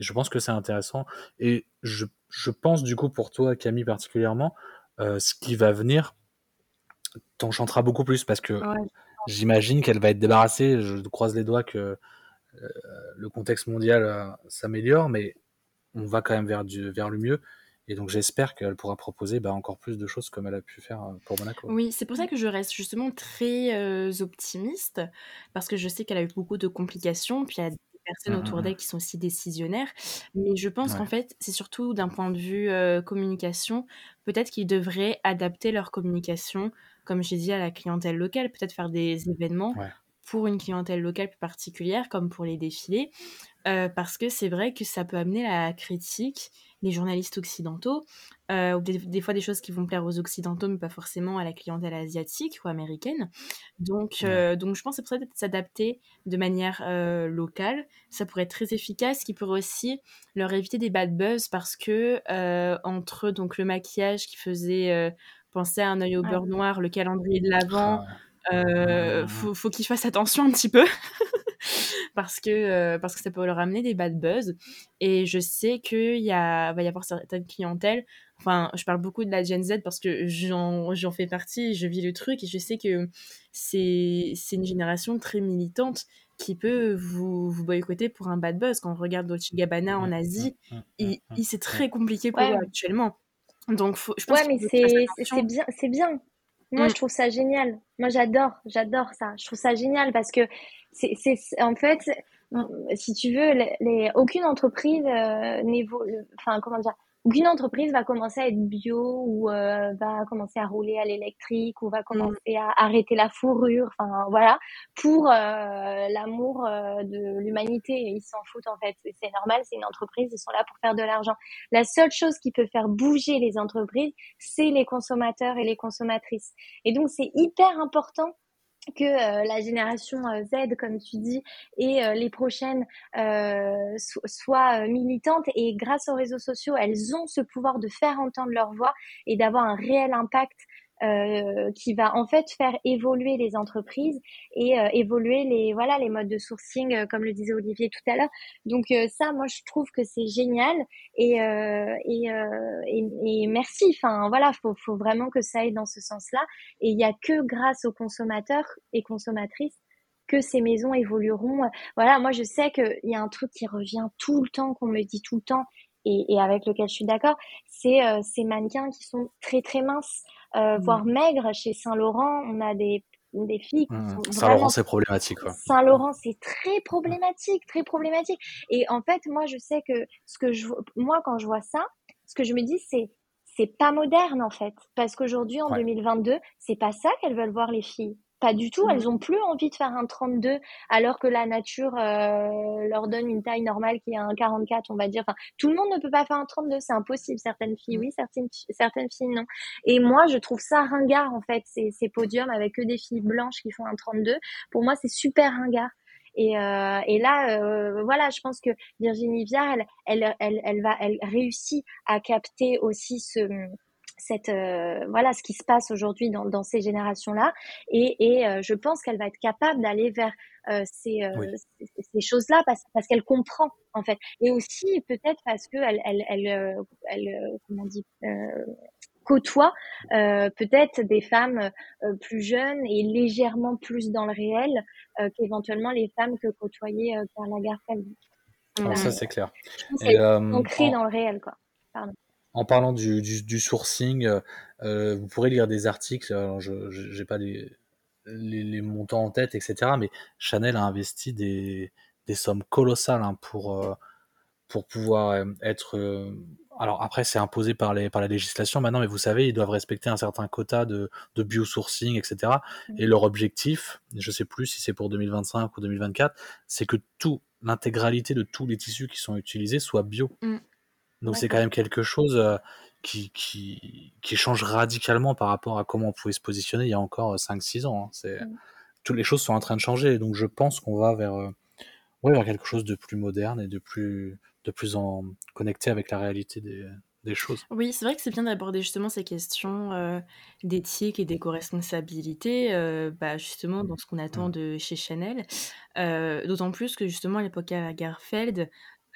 Je pense que c'est intéressant. Et je, je, pense, du coup, pour toi, Camille, particulièrement, euh, ce qui va venir t'enchantera beaucoup plus parce que j'imagine qu'elle va être débarrassée. Je croise les doigts que euh, le contexte mondial euh, s'améliore, mais on va quand même vers, du, vers le mieux. Et donc j'espère qu'elle pourra proposer bah, encore plus de choses comme elle a pu faire pour Monaco. Oui, c'est pour ça que je reste justement très optimiste, parce que je sais qu'elle a eu beaucoup de complications, puis il y a personnes autour mmh, mmh, d'elle qui sont aussi décisionnaires. Mais je pense qu'en fait, c'est surtout d'un point de vue communication, peut-être qu'ils devraient adapter leur communication, comme j'ai dit, à la clientèle locale, peut-être faire des événements pour une clientèle locale plus particulière, comme pour les défilés, parce que c'est vrai que ça peut amener la critique les journalistes occidentaux, euh, ou des, fois des choses qui vont plaire aux occidentaux, mais pas forcément à la clientèle asiatique ou américaine. Donc, euh, donc je pense que c'est pour ça s'adapter de manière euh, locale. Ça pourrait être très efficace, ce qui pourrait aussi leur éviter des bad buzz parce que entre donc le maquillage qui faisait penser à un œil au beurre noir, le calendrier de l'avant. Ah faut, faut qu'ils fassent attention un petit peu parce que, euh, parce que ça peut leur amener des bad buzz. Et je sais qu'il y a, va y avoir certaines clientèles, enfin, je parle beaucoup de la Gen Z parce que j'en fais partie, je vis le truc et je sais que c'est une génération très militante qui peut vous, vous boycotter pour un bad buzz. Quand on regarde Dolce Gabbana en Asie, c'est très compliqué pour eux actuellement. Donc, je pense ouais, mais c'est bien, c'est bien. Moi, je mm. trouve ça génial. Moi, j'adore, j'adore ça. Je trouve ça génial parce que c'est, en fait, si tu veux, les, aucune entreprise euh, enfin, comment dire, aucune entreprise va commencer à être bio ou euh, va commencer à rouler à l'électrique ou va mm. commencer à arrêter la fourrure, enfin voilà, pour euh, l'amour euh, de l'humanité. Ils s'en foutent en fait, c'est normal, c'est une entreprise, ils sont là pour faire de l'argent. La seule chose qui peut faire bouger les entreprises, c'est les consommateurs et les consommatrices. Et donc c'est hyper important que euh, la génération euh, Z, comme tu dis, et euh, les prochaines soient militantes. Et grâce aux réseaux sociaux, elles ont ce pouvoir de faire entendre leur voix et d'avoir un réel impact euh, qui va en fait faire évoluer les entreprises et euh, évoluer les voilà les modes de sourcing euh, comme le disait Olivier tout à l'heure. Donc ça, moi je trouve que c'est génial et et, et, et, merci. Enfin voilà, faut faut vraiment que ça aille dans ce sens-là. Et il y a que grâce aux consommateurs et consommatrices que ces maisons évolueront. Voilà, moi je sais qu'il y a un truc qui revient tout le temps, qu'on me dit tout le temps, et, et avec lequel je suis d'accord, c'est ces mannequins qui sont très très minces. Euh, mmh. voire maigre. Chez Saint-Laurent, on a des, des filles qui mmh. Saint-Laurent, c'est problématique. Saint-Laurent, c'est très problématique, très problématique. Et en fait, moi, je sais que ce que je, moi, quand je vois ça, ce que je me dis, c'est c'est pas moderne en fait parce qu'aujourd'hui en 2022 c'est pas ça qu'elles veulent voir les filles pas du tout. Elles ont plus envie de faire un 32 alors que la nature euh, leur donne une taille normale qui est un 44, on va dire. Enfin, tout le monde ne peut pas faire un 32, c'est impossible. Certaines filles, oui, certaines, certaines filles, non. Et moi, je trouve ça ringard, en fait, ces, ces podiums avec que des filles blanches qui font un 32. Pour moi, c'est super ringard. Et, euh, et là, euh, voilà, je pense que Virginie Viard, elle, elle, elle, elle, va, elle réussit à capter aussi ce, cette euh, voilà ce qui se passe aujourd'hui dans, dans ces générations là et, et euh, je pense qu'elle va être capable d'aller vers euh, ces, ces choses là parce, parce qu'elle comprend en fait et aussi peut-être parce que elle elle elle, elle comment dit côtoie peut-être des femmes plus jeunes et légèrement plus dans le réel qu'éventuellement les femmes que côtoyait Karla Lagerfeld. Ah, ça c'est clair. Et, ancré dans le réel quoi. Pardon en parlant du, du, sourcing, euh, euh, vous pourrez lire des articles, alors je n'ai pas les, les, montants en tête, etc. Mais Chanel a investi des, des sommes colossales hein, pour, euh, pour pouvoir être alors après, c'est imposé par, les, par la législation maintenant, mais vous savez, ils doivent respecter un certain quota de, de biosourcing, etc. Mmh. Et leur objectif, je sais plus si c'est pour 2025 ou 2024, c'est que tout, l'intégralité de tous les tissus qui sont utilisés soit bio. Mmh. Donc c'est quand même quelque chose euh, qui, qui, qui, change radicalement par rapport à comment on pouvait se positionner il y a encore 5-6 ans. Hein. C'est, mmh. Toutes les choses sont en train de changer, donc je pense qu'on va vers, euh, ouais, vers quelque chose de plus moderne et de plus, de plus en connecté avec la réalité des, des choses. Oui, c'est vrai que c'est bien d'aborder justement ces questions euh, d'éthique et d'éco-responsabilité, euh, bah, justement dans ce qu'on attend de chez Chanel. Euh, d'autant plus que justement à l'époque à Garfeld,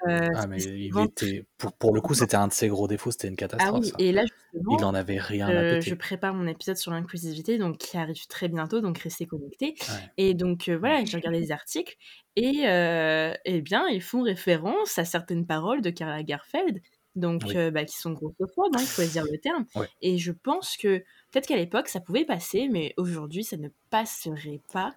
euh, ah, mais il était, pour, pour le coup, c'était un de ses gros défauts, c'était une ah catastrophe. Ah oui, et là, justement, il en avait rien à péter. Je prépare mon épisode sur l'inclusivité, donc qui arrive très bientôt, donc restez connectés. Et donc euh, voilà, j'ai regardé les articles, et euh, eh bien, ils font référence à certaines paroles de Karl Lagerfeld, donc bah, qui sont grossophobes, hein, il faut dire le terme. Et je pense que peut-être qu'à l'époque, ça pouvait passer, mais aujourd'hui, ça ne passerait pas.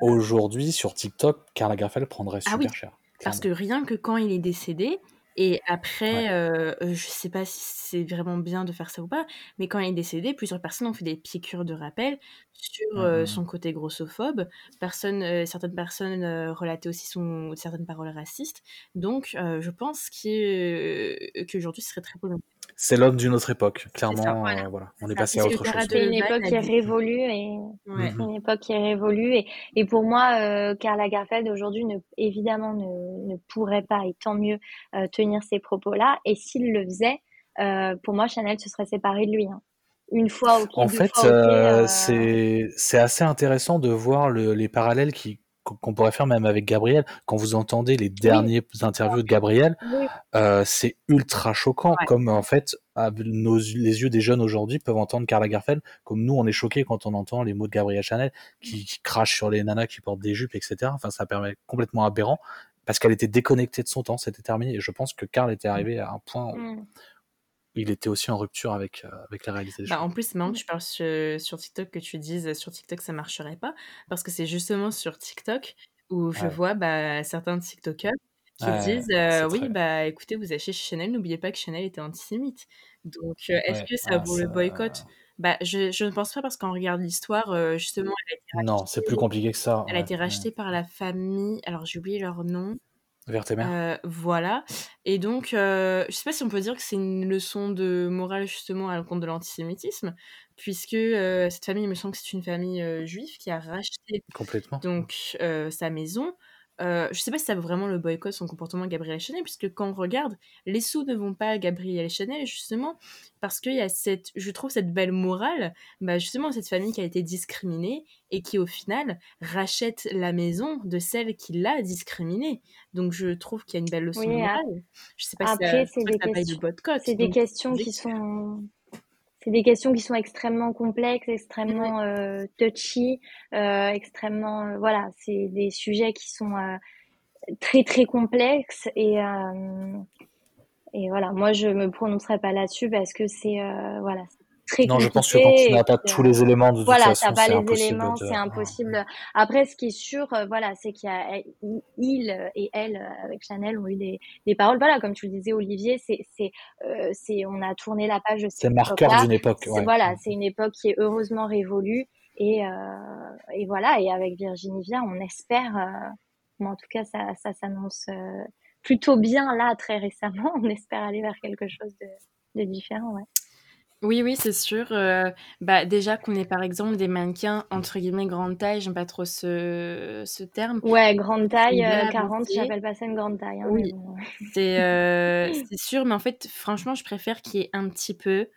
Aujourd'hui, sur TikTok, Karl Lagerfeld prendrait ah super cher. Parce que rien que quand il est décédé, et après, euh, je sais pas si c'est vraiment bien de faire ça ou pas, mais quand il est décédé, plusieurs personnes ont fait des piqûres de rappel sur mmh euh, son côté grossophobe. Personne, euh, certaines personnes relataient aussi son, certaines paroles racistes. Donc, je pense qu'aujourd'hui, ce serait très polémique. C'est l'homme d'une autre époque, clairement. voilà. On est passé à autre chose. C'est une époque qui est révolue et une époque qui est révolue et, et pour moi, euh, Karl Lagerfeld aujourd'hui ne, évidemment ne, ne, pourrait pas et tant mieux euh, tenir ces propos-là. Et s'il le faisait, euh, pour moi, Chanel se serait séparé de lui. Hein. Une fois au En fait, euh, c'est c'est assez intéressant de voir le, les parallèles qui qu'on pourrait faire même avec Gabriel. Quand vous entendez les derniers interviews de Gabriel, euh, c'est ultra choquant. Comme en fait, nos, les yeux des jeunes aujourd'hui peuvent entendre Karl Lagerfeld, comme nous, on est choqués quand on entend les mots de Gabriel Chanel qui, qui crache sur les nanas qui portent des jupes, etc. Enfin, ça permet complètement aberrant parce qu'elle était déconnectée de son temps, c'était terminé. Et je pense que Karl était arrivé à un point où, mm il était aussi en rupture avec, euh, avec la réalité des bah, En plus, c'est marrant que tu parles sur, TikTok, que tu dises sur TikTok ça marcherait pas, parce que c'est justement sur TikTok où je vois bah, certains TikTokers qui disent euh, oui, bah écoutez, vous achetez chez Chanel, n'oubliez pas que Chanel était antisémite. Donc, euh, est-ce que ça ah, vaut le boycott? Bah, je, je, ne pense pas parce qu'on regarde l'histoire, justement, elle a été rachetée, Non, c'est plus compliqué que ça. Elle a été rachetée par la famille, alors j'ai oublié leur nom. Euh, voilà. Et donc, euh, je sais pas si on peut dire que c'est une leçon de morale justement à l'encontre de l'antisémitisme, puisque euh, cette famille, il me semble que c'est une famille juive qui a racheté Complètement. donc sa maison. Je sais pas si ça vaut vraiment le boycott son comportement Gabriel Chanel, puisque quand on regarde, les sous ne vont pas à Gabriel Chanel, justement, parce qu'il y a cette, je trouve, cette belle morale, bah justement, cette famille qui a été discriminée et qui, au final, rachète la maison de celle qui l'a discriminée. Donc, je trouve qu'il y a une belle leçon de morale. Je sais pas Après, si c'est des, questions... C'est des questions qui sont c'est des questions qui sont extrêmement complexes, extrêmement euh, touchy, euh, extrêmement euh, voilà, c'est des sujets qui sont très très complexes et et voilà, moi je me prononcerai pas là-dessus parce que c'est voilà, très non, je pense que quand tu n'as pas tous les éléments de voilà, toute façon, pas les éléments, c'est impossible. Après, ce qui est sûr, euh, voilà, c'est qu'il y a il et elle euh, avec Chanel ont eu des, des paroles. Voilà, comme tu le disais, Olivier, c'est c'est euh, c'est on a tourné la page de C'est marqueur d'une époque. Ouais. Voilà, c'est une époque qui est heureusement révolue et euh, et voilà. Et avec Virginie Viard, on espère. Euh, en tout cas, ça ça s'annonce plutôt bien là très récemment. On espère aller vers quelque chose de, de différent. Ouais. Oui, oui, c'est sûr. Bah, déjà qu'on est par exemple des mannequins entre guillemets grande taille, j'aime pas trop ce, ce terme. Ouais, grande taille, 40, euh, j'appelle pas ça une grande taille. Hein, oui, c'est c'est sûr, mais en fait, franchement, je préfère qu'il y ait un petit peu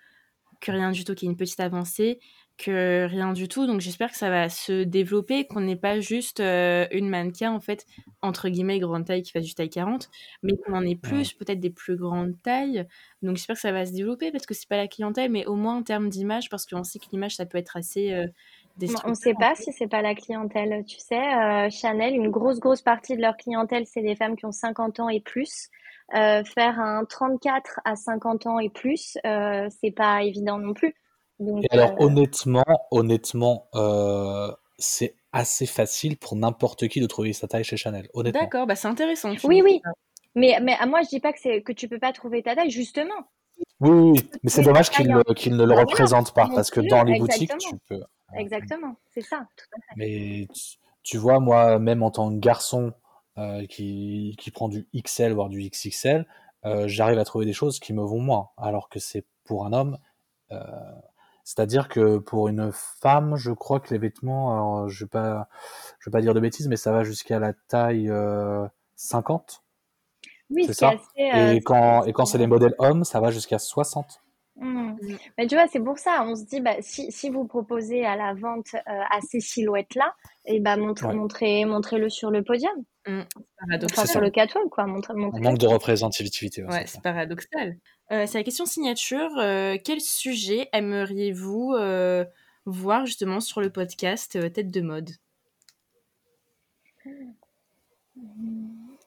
que rien du tout, qu'il y ait une petite avancée que rien du tout. Donc j'espère que ça va se développer, qu'on n'est pas juste euh, une mannequin, en fait, entre guillemets, grande taille qui fait du taille 40, mais qu'on en ait plus, peut-être des plus grandes tailles. Donc j'espère que ça va se développer parce que c'est pas la clientèle, mais au moins en termes d'image, parce qu'on sait que l'image, ça peut être assez. Euh, on ne sait pas si c'est pas la clientèle. Tu sais, euh, Chanel, une grosse, grosse partie de leur clientèle, c'est des femmes qui ont 50 ans et plus. faire un 34 à 50 ans et plus, c'est pas évident non plus alors euh, honnêtement, honnêtement, euh, c'est assez facile pour n'importe qui de trouver sa taille chez Chanel. Honnêtement. D'accord, bah c'est intéressant. Oui, oui. Mais, mais à moi, je dis pas que, c'est, que tu peux pas trouver ta taille, justement. Oui, oui, mais c'est dommage qu'il ne, ne le bah représente pas, parce que dans les boutiques, tu peux. Exactement, c'est ça, Mais tu, vois, moi, même en tant que garçon euh, qui, qui, prend du XL, voire du XXL, euh, j'arrive à trouver des choses qui me vont moins, alors que c'est pour un homme. Euh, c'est-à-dire que pour une femme, je crois que les vêtements, je ne vais, pas, je vais pas dire de bêtises, mais ça va jusqu'à la taille 50. Oui, c'est ça? et, quand, et quand c'est les modèles hommes, ça va jusqu'à 60. Mmh. Mais tu vois, c'est pour ça, on se dit, bah, si, si vous proposez à la vente à ces silhouettes-là, et bah, montrez, montrez, montrez-le sur le podium. Mmh. Enfin, sur le catwalk, quoi. Manque de représentativité. Ouais, c'est paradoxal. Euh, c'est la question signature. Euh, quel sujet aimeriez-vous euh, voir justement sur le podcast Tête de mode?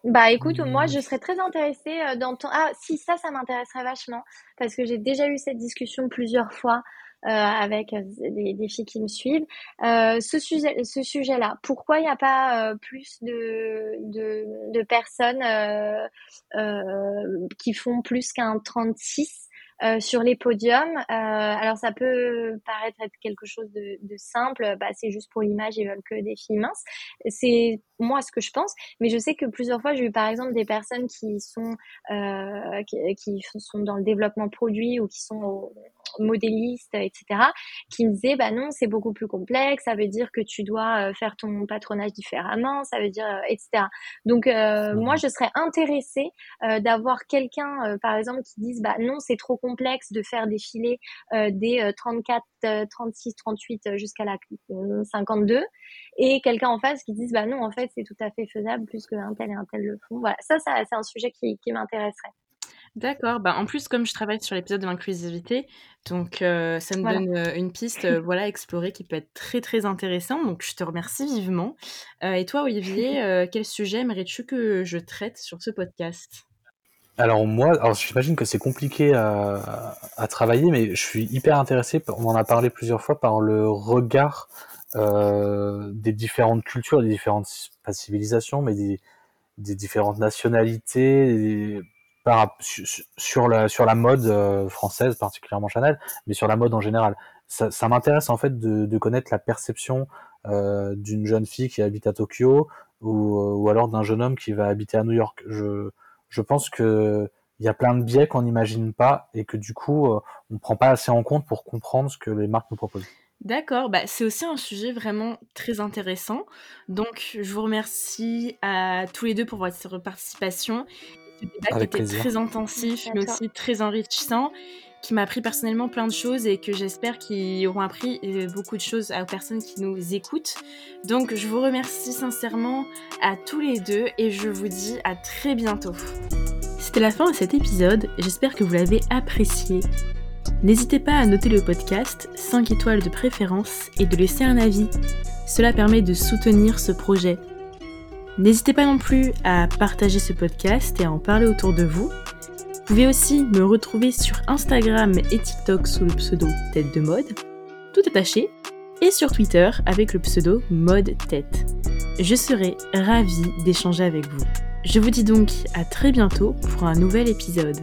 Bah écoute, moi je serais très intéressée d'entendre. Ah si ça, ça m'intéresserait vachement parce que j'ai déjà eu cette discussion plusieurs fois avec des, des, filles qui me suivent. Euh, ce sujet, ce sujet-là, pourquoi il n'y a pas euh, plus de, de, de personnes qui font plus qu'un 36 euh, sur les podiums. Euh, alors ça peut paraître être quelque chose de, de simple, bah, c'est juste pour l'image, ils veulent que des filles minces. C'est moi ce que je pense, mais je sais que plusieurs fois j'ai eu par exemple des personnes qui sont euh, qui, qui, sont dans le développement produit ou qui sont au, modélistes, etc., qui me disaient, bah non, c'est beaucoup plus complexe, ça veut dire que tu dois euh, faire ton patronage différemment, ça veut dire, euh, etc. Donc, euh, moi, je serais intéressée d'avoir quelqu'un, par exemple, qui dise, bah non, c'est trop complexe de faire défiler des 34, 36, 38 jusqu'à la 52, et quelqu'un en face qui dise, bah non, en fait, c'est tout à fait faisable, plus qu'un tel et un tel le font. Voilà, ça, ça c'est un sujet qui, qui m'intéresserait. D'accord. Bah, en plus, comme je travaille sur l'épisode de l'inclusivité, donc euh, ça me donne euh, une piste, euh, voilà, à explorer qui peut être très, très intéressant. Donc je te remercie vivement. et toi, Olivier, quel sujet aimerais-tu que je traite sur ce podcast? Alors moi, alors j'imagine que c'est compliqué à, à travailler, mais je suis hyper intéressé, on en a parlé plusieurs fois, par le regard des différentes cultures, des différentes pas civilisations, mais des, des différentes nationalités, sur la sur la mode euh, française particulièrement Chanel mais sur la mode en général. Ça, ça m'intéresse en fait de, de, connaître la perception euh, d'une jeune fille qui habite à Tokyo ou, euh, ou alors d'un jeune homme qui va habiter à New York. Je je pense que il y a plein de biais qu'on n'imagine pas et que du coup euh, on prend pas assez en compte pour comprendre ce que les marques nous proposent. D'accord, bah, c'est aussi un sujet vraiment très intéressant. Donc, je vous remercie à tous les deux pour votre participation. Ce débat qui était très intensif, mais aussi très enrichissant, qui m'a appris personnellement plein de choses et que j'espère qu'ils auront appris euh, beaucoup de choses aux personnes qui nous écoutent. Donc je vous remercie sincèrement à tous les deux et je vous dis à très bientôt. C'était la fin de cet épisode, j'espère que vous l'avez apprécié. N'hésitez pas à noter le podcast 5 étoiles de préférence et de laisser un avis. Cela permet de soutenir ce projet. N'hésitez pas non plus à partager ce podcast et à en parler autour de vous. Vous pouvez aussi me retrouver sur Instagram et TikTok sous le pseudo Tête de Mode, tout attaché, et sur Twitter avec le pseudo Mode Tête. Je serai ravie d'échanger avec vous. Je vous dis donc à très bientôt pour un nouvel épisode.